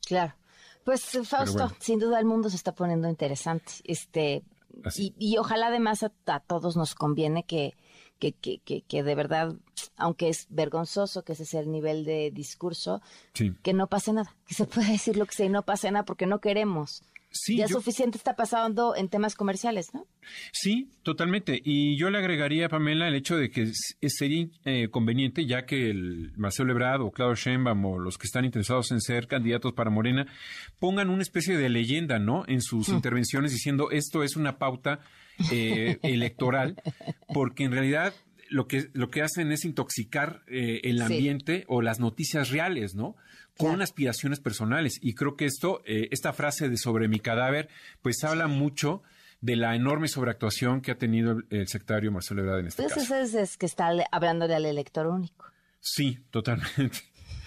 Claro. Pues Fausto, sin duda el mundo se está poniendo interesante. Este y, ojalá además a, todos nos conviene que, que, que, que, de verdad, aunque es vergonzoso que ese sea el nivel de discurso, que no pase nada, que se pueda decir lo que sea y no pase nada porque no queremos ya suficiente está pasando en temas comerciales, ¿no? Sí, totalmente. Y yo le agregaría, Pamela, el hecho de que sería eh, conveniente, ya que el Marcelo Ebrard o Claudio Sheinbaum o los que están interesados en ser candidatos para Morena, pongan una especie de leyenda, ¿no? En sus mm. intervenciones diciendo esto es una pauta eh, electoral, porque en realidad lo que, lo que hacen es intoxicar eh, el ambiente o las noticias reales, ¿no? Con aspiraciones personales. Y creo que esto, eh, esta frase de sobre mi cadáver, pues habla mucho de la enorme sobreactuación que ha tenido el, secretario Marcelo Ebrard en este pues caso. Eso es, que está hablándole al elector único. Sí, totalmente.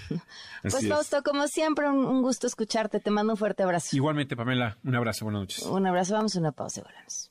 pues Fausto, como siempre, un, gusto escucharte. Te mando un fuerte abrazo. Igualmente, Pamela, un abrazo, buenas noches. Un abrazo, vamos a una pausa y volvemos.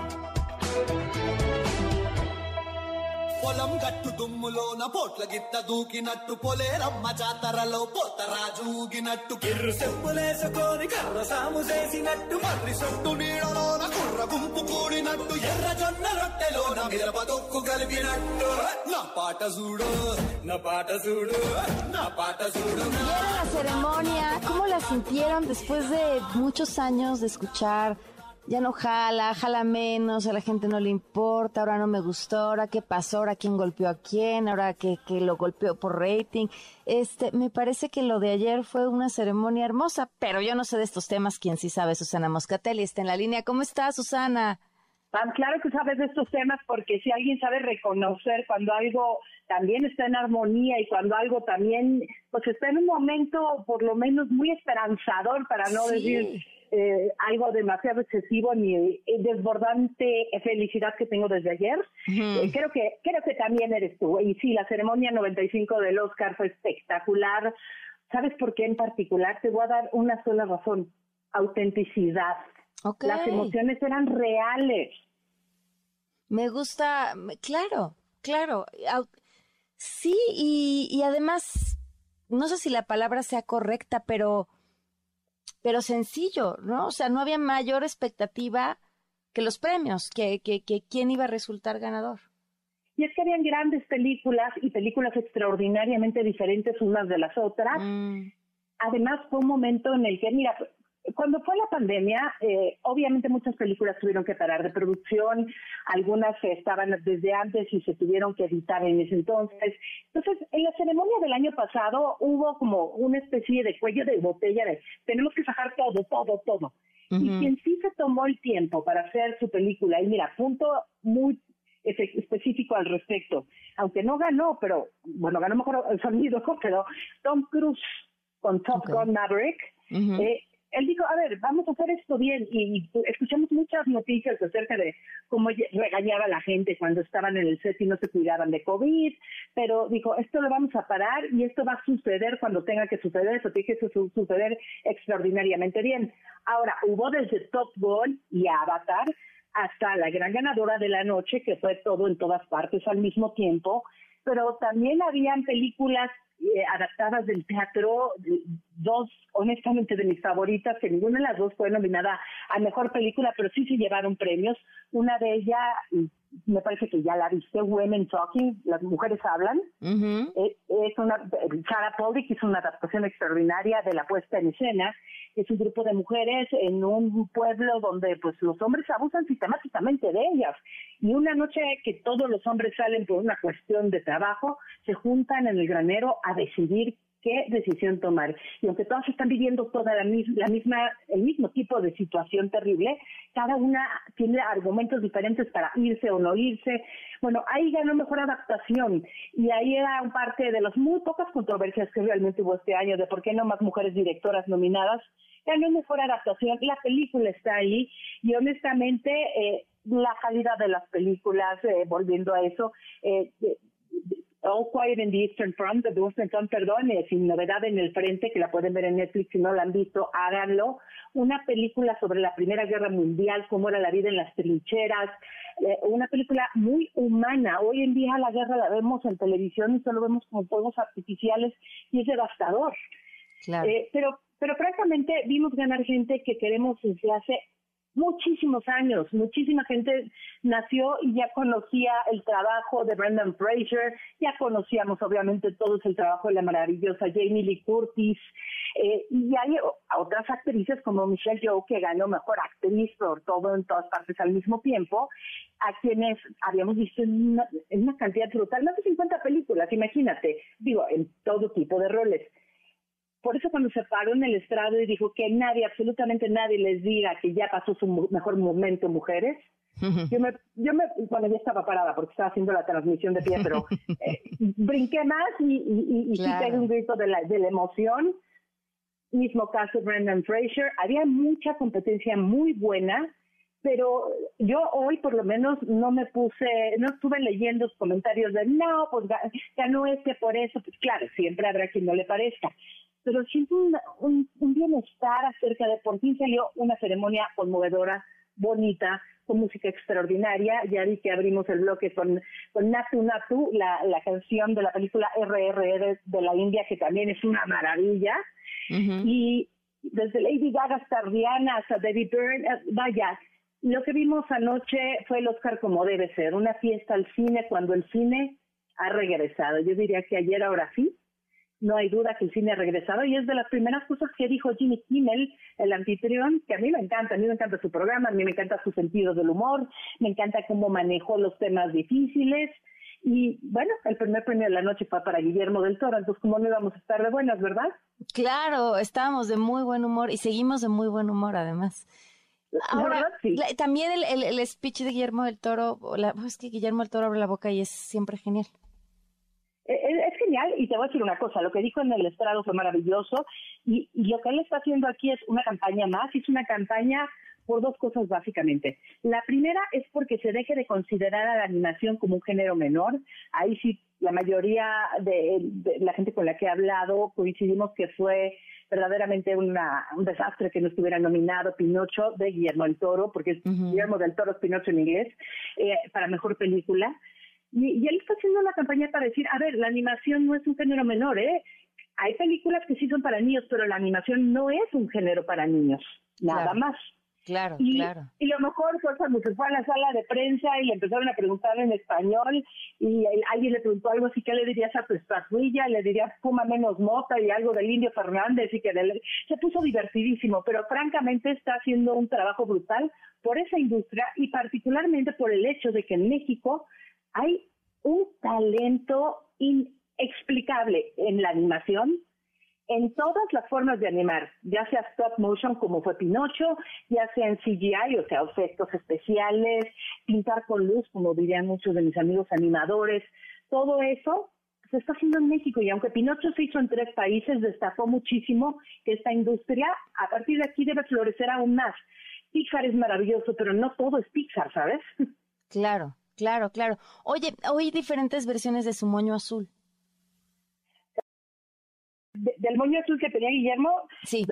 పొలం గట్టు దుమ్ములోన పోట్ల గిట్ట దూకినట్టు పొలేరమ్మ జాతరలో పోతరాజు ఊగినట్టు కిర్రు చెప్పులేసుకొని కర్ర సాము చేసినట్టు మర్రి సొట్టు నీడలోన కుర్ర గుంపు కూడినట్టు ఎర్ర జొన్న రొట్టెలోన మిరప తొక్కు కలిపినట్టు నా పాట చూడు నా పాట చూడు నా పాట చూడు la ceremonia? ¿Cómo la sintieron después de muchos años de escuchar ya no jala, jala menos, a la gente no le importa, ahora no me gustó, ahora qué pasó, ahora quién golpeó a quién, ahora que, que lo golpeó por rating. Este, me parece que lo de ayer fue una ceremonia hermosa, pero yo no sé de estos temas, quién sí sabe, Susana Moscatelli está en la línea. ¿Cómo está, Susana? Pam, claro que sabes de estos temas porque si alguien sabe reconocer cuando algo también está en armonía y cuando algo también, pues está en un momento por lo menos muy esperanzador, para no decir eh, algo demasiado excesivo ni eh, desbordante felicidad que tengo desde ayer. Eh, creo que creo que también eres tú. Y sí, la ceremonia 95 del Oscar fue espectacular. ¿Sabes por qué en particular? Te voy a dar una sola razón. Autenticidad. Las emociones eran reales. Me gusta, claro, claro. Sí, y, y además, no sé si la palabra sea correcta, pero pero sencillo, ¿no? O sea, no había mayor expectativa que los premios, que, que, que quién iba a resultar ganador. Y es que habían grandes películas y películas extraordinariamente diferentes unas de las otras. Mm. Además, fue un momento en el que, mira, cuando fue la pandemia, eh, obviamente muchas películas tuvieron que parar de producción, algunas estaban desde antes y se tuvieron que editar en ese entonces. Entonces, en la ceremonia del año pasado hubo como una especie de cuello de botella de tenemos que sacar todo, todo, todo. Y quien sí se tomó el tiempo para hacer su película, y mira, punto muy específico al respecto, aunque no ganó, pero bueno, ganó mejor el sonido, pero Tom Cruise con Top Gun Maverick, eh, él dijo, a ver, vamos a hacer esto bien. Y, escuchamos muchas noticias acerca de cómo regañaba la gente cuando estaban en el set y no se cuidaban de COVID, pero dijo, esto lo vamos a parar y esto va a suceder cuando tenga que suceder, eso tiene que suceder extraordinariamente bien. Ahora, hubo desde Top Gun y Avatar hasta la gran ganadora de la noche, que fue todo en todas partes al mismo tiempo, pero también habían películas eh, adaptadas del teatro, dos honestamente de mis favoritas, que ninguna de las dos fue nominada a mejor película, pero sí se llevaron premios. Una de ellas, me parece que ya la viste, Women Talking, las mujeres hablan. Eh, es una, Sarah Pollock hizo una adaptación extraordinaria de la puesta en escena. Es un grupo de mujeres en un pueblo donde pues los hombres abusan sistemáticamente de ellas. Y una noche que todos los hombres salen por una cuestión de trabajo, se juntan en el granero a decidir qué decisión tomar. Y aunque todas están viviendo toda la, la misma, el mismo tipo de situación terrible, cada una tiene argumentos diferentes para irse o no irse. Bueno, ahí ganó mejor adaptación y ahí era parte de las muy pocas controversias que realmente hubo este año de por qué no más mujeres directoras nominadas. Ganó mejor adaptación, la película está ahí y honestamente eh, la calidad de las películas, eh, volviendo a eso, eh, All Quiet in the Eastern Front, de Washington, perdón, sin novedad en el frente, que la pueden ver en Netflix si no la han visto, háganlo. Una película sobre la Primera Guerra Mundial, cómo era la vida en las trincheras, eh, una película muy humana. Hoy en día la guerra la vemos en televisión y solo vemos como fuegos artificiales y es devastador. Eh, pero, pero francamente vimos ganar gente que queremos desde hace muchísimos años, muchísima gente nació y ya conocía el trabajo de Brendan Fraser, ya conocíamos obviamente todos el trabajo de la maravillosa Jamie Lee Curtis, eh, y hay otras actrices como Michelle Yeoh que ganó Mejor Actriz por todo en todas partes al mismo tiempo, a quienes habíamos visto en una, en una cantidad brutal, más de 50 películas, imagínate, digo, en todo tipo de roles por eso cuando se paró en el estrado y dijo que nadie, absolutamente nadie les diga que ya pasó su mejor momento mujeres, yo me, yo me, bueno, ya estaba parada porque estaba haciendo la transmisión de pie, pero eh, brinqué más y, y, y, sí un grito de la, de la emoción. Mismo caso Brendan Fraser, había mucha competencia muy buena, pero yo hoy por lo menos no me puse, no estuve leyendo comentarios de no, pues ganó este por eso, pues claro, siempre habrá quien no le parezca, pero siento un, bienestar acerca de por fin salió una ceremonia conmovedora, bonita, con música extraordinaria. Ya vi que abrimos el bloque con, con Natu Natu, la, la canción de la película RRR de la India, que también es una maravilla. Y desde Lady Gaga hasta Rihanna, hasta David Byrne, eh, vaya, lo que vimos anoche fue el Oscar como debe ser, una fiesta al cine cuando el cine ha regresado. Yo diría que ayer, ahora sí, no hay duda que el cine ha regresado y es de las primeras cosas que dijo Jimmy Kimmel, el anfitrión, que a mí me encanta, a mí me encanta su programa, a mí me encanta su sentido del humor, me encanta cómo manejó los temas difíciles y bueno, el primer premio de la noche fue para Guillermo del Toro, entonces cómo no íbamos a estar de buenas, ¿verdad? Claro, estábamos de muy buen humor y seguimos de muy buen humor además. Ahora, también el, el, speech de Guillermo del Toro, la, es que Guillermo del Toro abre la boca y es siempre genial. Genial y te voy a decir una cosa, lo que dijo en el estrado fue maravilloso y, y lo que él está haciendo aquí es una campaña más, es una campaña por dos cosas básicamente. La primera es porque se deje de considerar a la animación como un género menor. Ahí sí, la mayoría de, la gente con la que he hablado coincidimos que fue verdaderamente una, un desastre que no estuviera nominado Pinocho de Guillermo del Toro, porque es Guillermo del Toro es Pinocho en inglés, eh, para mejor película. Y, él está haciendo una campaña para decir, a ver, la animación no es un género menor, ¿eh? Hay películas que sí son para niños, pero la animación no es un género para niños, nada más. Claro, y, claro. Y lo mejor fue cuando se fue a la sala de prensa y le empezaron a preguntar en español y alguien le preguntó algo así, ¿qué le dirías a tu estatuilla? Le dirías fuma menos mota y algo del Indio Fernández y que se puso divertidísimo, pero francamente está haciendo un trabajo brutal por esa industria y particularmente por el hecho de que en México hay un talento inexplicable en la animación, en todas las formas de animar, ya sea stop motion como fue Pinocho, ya sea en CGI, o sea, efectos especiales, pintar con luz, como dirían muchos de mis amigos animadores, todo eso se está haciendo en México y aunque Pinocho se hizo en tres países, destacó muchísimo que esta industria a partir de aquí debe florecer aún más. Pixar es maravilloso, pero no todo es Pixar, ¿sabes? Claro, claro, claro. Oye, hay diferentes versiones de su moño azul del moño azul que tenía Guillermo, sí.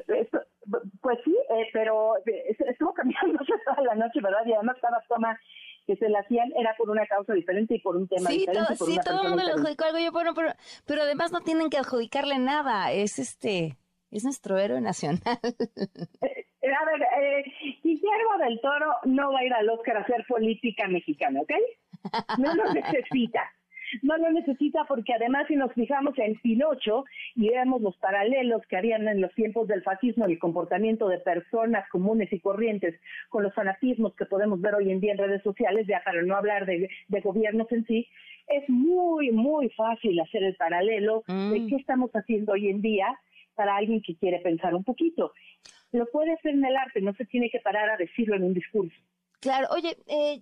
pues sí, eh, pero estuvo cambiando toda la noche, ¿verdad? Y además cada toma que se la hacían era por una causa diferente y por un tema diferente. sí, todo el mundo le adjudicó algo. Yo, bueno, pero, pero además no tienen que adjudicarle nada. Es este, es nuestro héroe nacional. Eh, a ver, eh, Guillermo del Toro no va a ir al Oscar a hacer política mexicana, ¿ok? No lo necesita no lo necesita porque además si nos fijamos en Pinocho y vemos los paralelos que habían en los tiempos del fascismo y el comportamiento de personas comunes y corrientes con los fanatismos que podemos ver hoy en día en redes sociales, ya para no hablar de, gobiernos en sí, es muy, muy fácil hacer el paralelo de mm. qué estamos haciendo hoy en día para alguien que quiere pensar un poquito. Lo puede hacer en el arte, no se tiene que parar a decirlo en un discurso. Claro, oye, eh,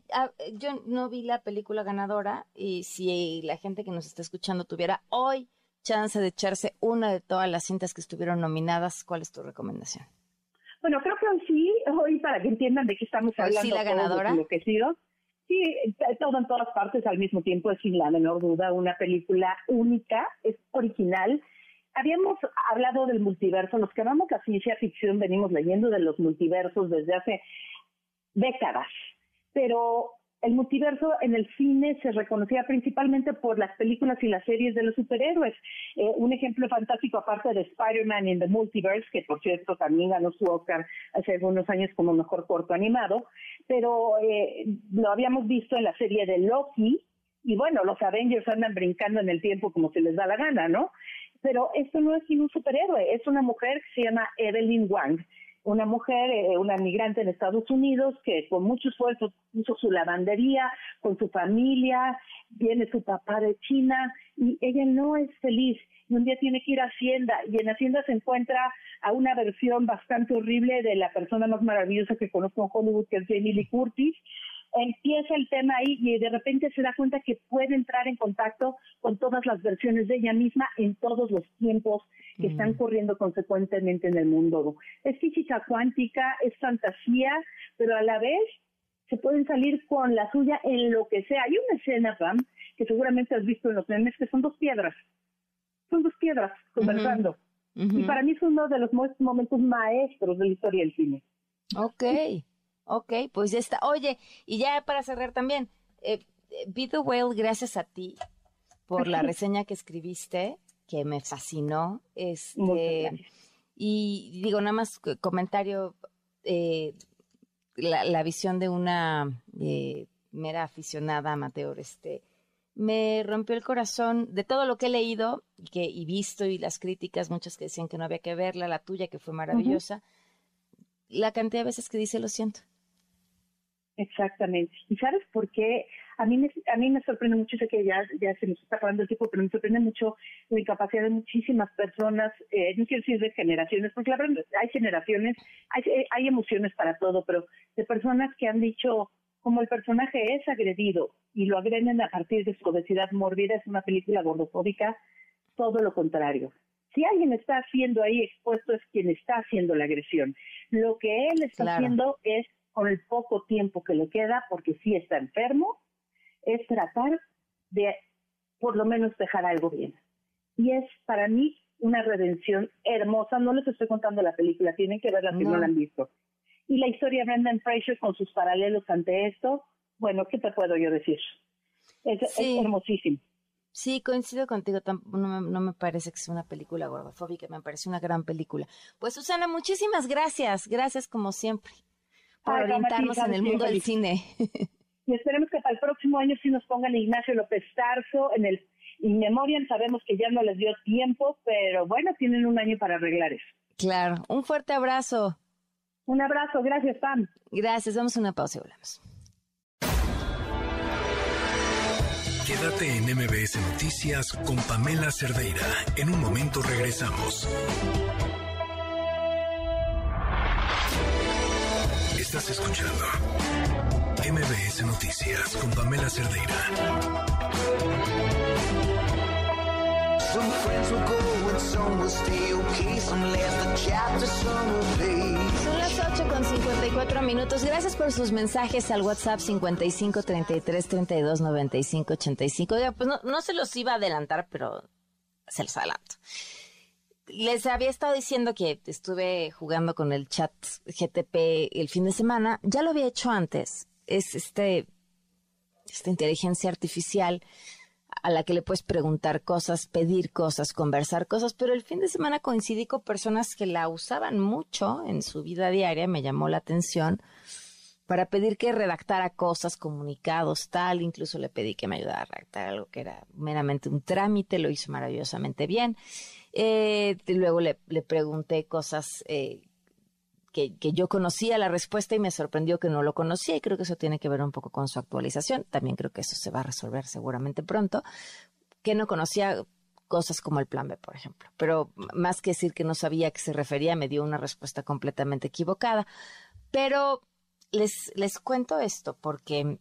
yo no vi la película ganadora y si la gente que nos está escuchando tuviera hoy chance de echarse una de todas las cintas que estuvieron nominadas, ¿cuál es tu recomendación? Bueno, creo que hoy sí, hoy para que entiendan de qué estamos hablando. sí la ganadora? Sí, todo en todas partes al mismo tiempo es sin la menor duda una película única, es original. Habíamos hablado del multiverso, los que amamos la ciencia ficción venimos leyendo de los multiversos desde hace décadas, pero el multiverso en el cine se reconocía principalmente por las películas y las series de los superhéroes. Eh, un ejemplo fantástico aparte de Spider-Man in the Multiverse, que por cierto también ganó su Oscar hace algunos años como mejor corto animado, pero eh, lo habíamos visto en la serie de Loki, y bueno, los Avengers andan brincando en el tiempo como se les da la gana, ¿no? Pero esto no es un superhéroe, es una mujer que se llama Evelyn Wang una mujer, eh, una migrante en Estados Unidos que con mucho esfuerzo puso su lavandería con su familia, viene su papá de China y ella no es feliz y un día tiene que ir a Hacienda y en Hacienda se encuentra a una versión bastante horrible de la persona más maravillosa que conozco en Hollywood que es Jamie Lee Curtis empieza el tema ahí y de repente se da cuenta que puede entrar en contacto con todas las versiones de ella misma en todos los tiempos que están mm. corriendo consecuentemente en el mundo. Es física cuántica, es fantasía, pero a la vez se pueden salir con la suya en lo que sea. Hay una escena, Pam, que seguramente has visto en los memes, que son dos piedras. Son dos piedras conversando. Y para mí es uno de los momentos maestros de la historia del cine. Ok. Ok, pues ya está. Oye, y ya para cerrar también, eh, Be the Whale, gracias a ti por la reseña que escribiste, que me fascinó. Este, y digo, nada más comentario, eh, la, visión de una eh, mera aficionada amateur, este, me rompió el corazón de todo lo que he leído y, que, y visto y las críticas, muchas que decían que no había que verla, la tuya que fue maravillosa, la cantidad de veces que dice lo siento. Exactamente. ¿Y sabes por qué A mí me, a mí me sorprende mucho, sé que ya, ya se nos está acabando el tiempo, pero me sorprende mucho la incapacidad de muchísimas personas, eh, no quiero decir de generaciones, porque la verdad hay generaciones, hay, hay emociones para todo, pero de personas que han dicho, como el personaje es agredido y lo agreden a partir de su obesidad mórbida, es una película gordofóbica, todo lo contrario. Si alguien está haciendo ahí expuesto es quien está haciendo la agresión. Lo que él está haciendo es, con el poco tiempo que le queda, porque sí está enfermo, es tratar de por lo menos dejar algo bien. Y es para mí una redención hermosa. No les estoy contando la película, tienen que verla si no, la han visto. Y la historia de Brendan Fraser con sus paralelos ante esto, bueno, ¿qué te puedo yo decir? Es, hermosísimo. Sí, coincido contigo, no me, no me, parece que sea una película gordofóbica, me parece una gran película. Pues Susana, muchísimas gracias, gracias como siempre por orientarnos en el mundo del cine. y esperemos que para el próximo año sí nos pongan Ignacio López Tarso en el In Memoriam. Sabemos que ya no les dio tiempo, pero bueno, tienen un año para arreglar eso. Claro, un fuerte abrazo. Un abrazo, gracias, Pam. Gracias, vamos a una pausa y volvemos. Quédate en MBS Noticias con Pamela Cerdeira. En un momento regresamos. Estás escuchando MBS Noticias con Pamela Cerdeira. Son las 8 con 54 minutos. Gracias por sus mensajes al WhatsApp 55 33 32 95 85. pues no, no se los iba a adelantar, pero se los adelanto les había estado diciendo que estuve jugando con el chat GTP el fin de semana. Ya lo había hecho antes. Es este, esta inteligencia artificial a la que le puedes preguntar cosas, pedir cosas, conversar cosas, pero el fin de semana coincidí con personas que la usaban mucho en su vida diaria, me llamó la atención, para pedir que redactara cosas, comunicados, tal, incluso le pedí que me ayudara a redactar algo que era meramente un trámite, lo hizo maravillosamente bien. Eh, luego le, pregunté cosas eh, que, yo conocía la respuesta y me sorprendió que no lo conocía y creo que eso tiene que ver un poco con su actualización. También creo que eso se va a resolver seguramente pronto. Que no conocía cosas como el plan B, por ejemplo. Pero más que decir que no sabía a qué se refería, me dio una respuesta completamente equivocada. Pero les, les cuento esto porque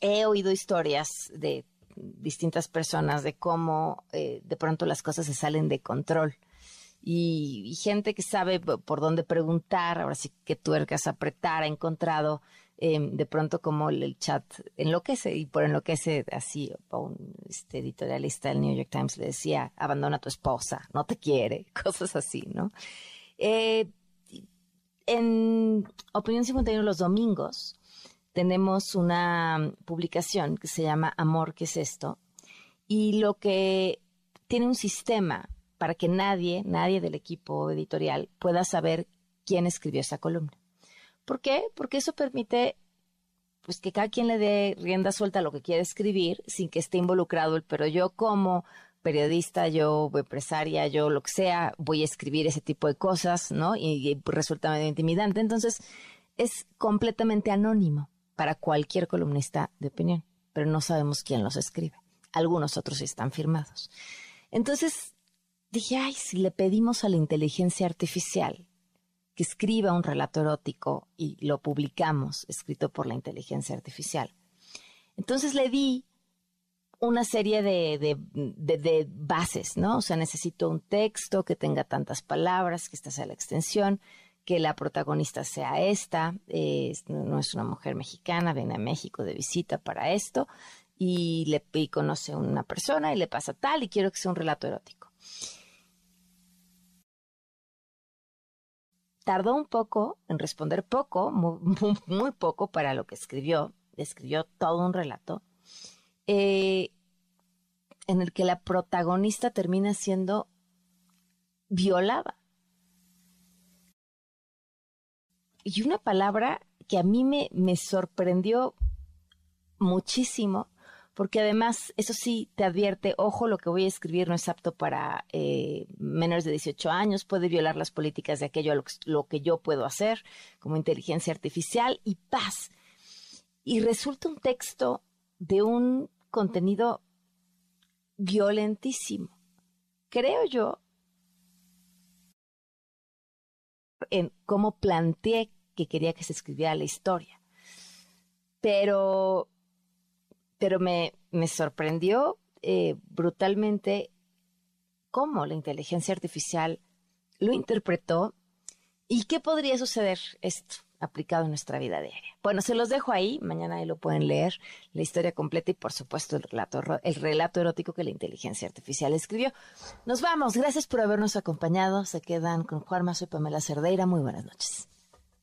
he oído historias de distintas personas de cómo eh, de pronto las cosas se salen de control. Y, gente que sabe por dónde preguntar, ahora sí que tuercas apretar, ha encontrado em, de pronto como el, chat enloquece y por enloquece así, un este, editorialista del New York Times le decía, abandona a tu esposa, no te quiere, cosas así, ¿no? Eh, en Opinión 51 los domingos tenemos una publicación que se llama Amor, ¿qué es esto? Y lo que tiene un sistema para que nadie, nadie del equipo editorial pueda saber quién escribió esa columna. ¿Por qué? Porque eso permite pues que cada quien le dé rienda suelta a lo que quiere escribir sin que esté involucrado el pero yo como periodista, yo empresaria, yo lo que sea, voy a escribir ese tipo de cosas, ¿no? Y, y resulta medio intimidante. Entonces, es completamente anónimo para cualquier columnista de opinión, pero no sabemos quién los escribe. Algunos otros están firmados. Entonces dije, ay, si le pedimos a la inteligencia artificial que escriba un relato erótico y lo publicamos, escrito por la inteligencia artificial. Entonces le di una serie de, de, bases, ¿no? O sea, necesito un texto que tenga tantas palabras, que esta sea la extensión, que la protagonista sea esta, no es una mujer mexicana, viene a México de visita para esto y le conoce a una persona y le pasa tal y quiero que sea un relato erótico. Tardó un poco en responder poco, muy, poco para lo que escribió. Escribió todo un relato eh, en el que la protagonista termina siendo violada y una palabra que a mí me, sorprendió muchísimo, porque además, eso sí, te advierte, ojo, lo que voy a escribir no es apto para eh, menores de 18 años, puede violar las políticas de aquello a lo, lo que yo puedo hacer como inteligencia artificial y paz. Y resulta un texto de un contenido violentísimo. Creo yo en cómo planteé que quería que se escribiera la historia. Pero, pero me, me sorprendió eh, brutalmente cómo la inteligencia artificial lo interpretó y qué podría suceder esto aplicado en nuestra vida diaria. Bueno, se los dejo ahí, mañana ahí lo pueden leer, la historia completa y por supuesto el relato, el relato erótico que la inteligencia artificial escribió. Nos vamos, gracias por habernos acompañado, se quedan con Juan soy Pamela Cerdeira, muy buenas noches.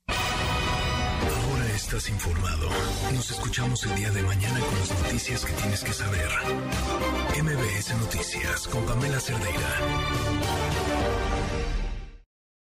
Ahora estás informado, nos escuchamos el día de mañana con las noticias que tienes que saber. MBS Noticias con Pamela Cerdeira.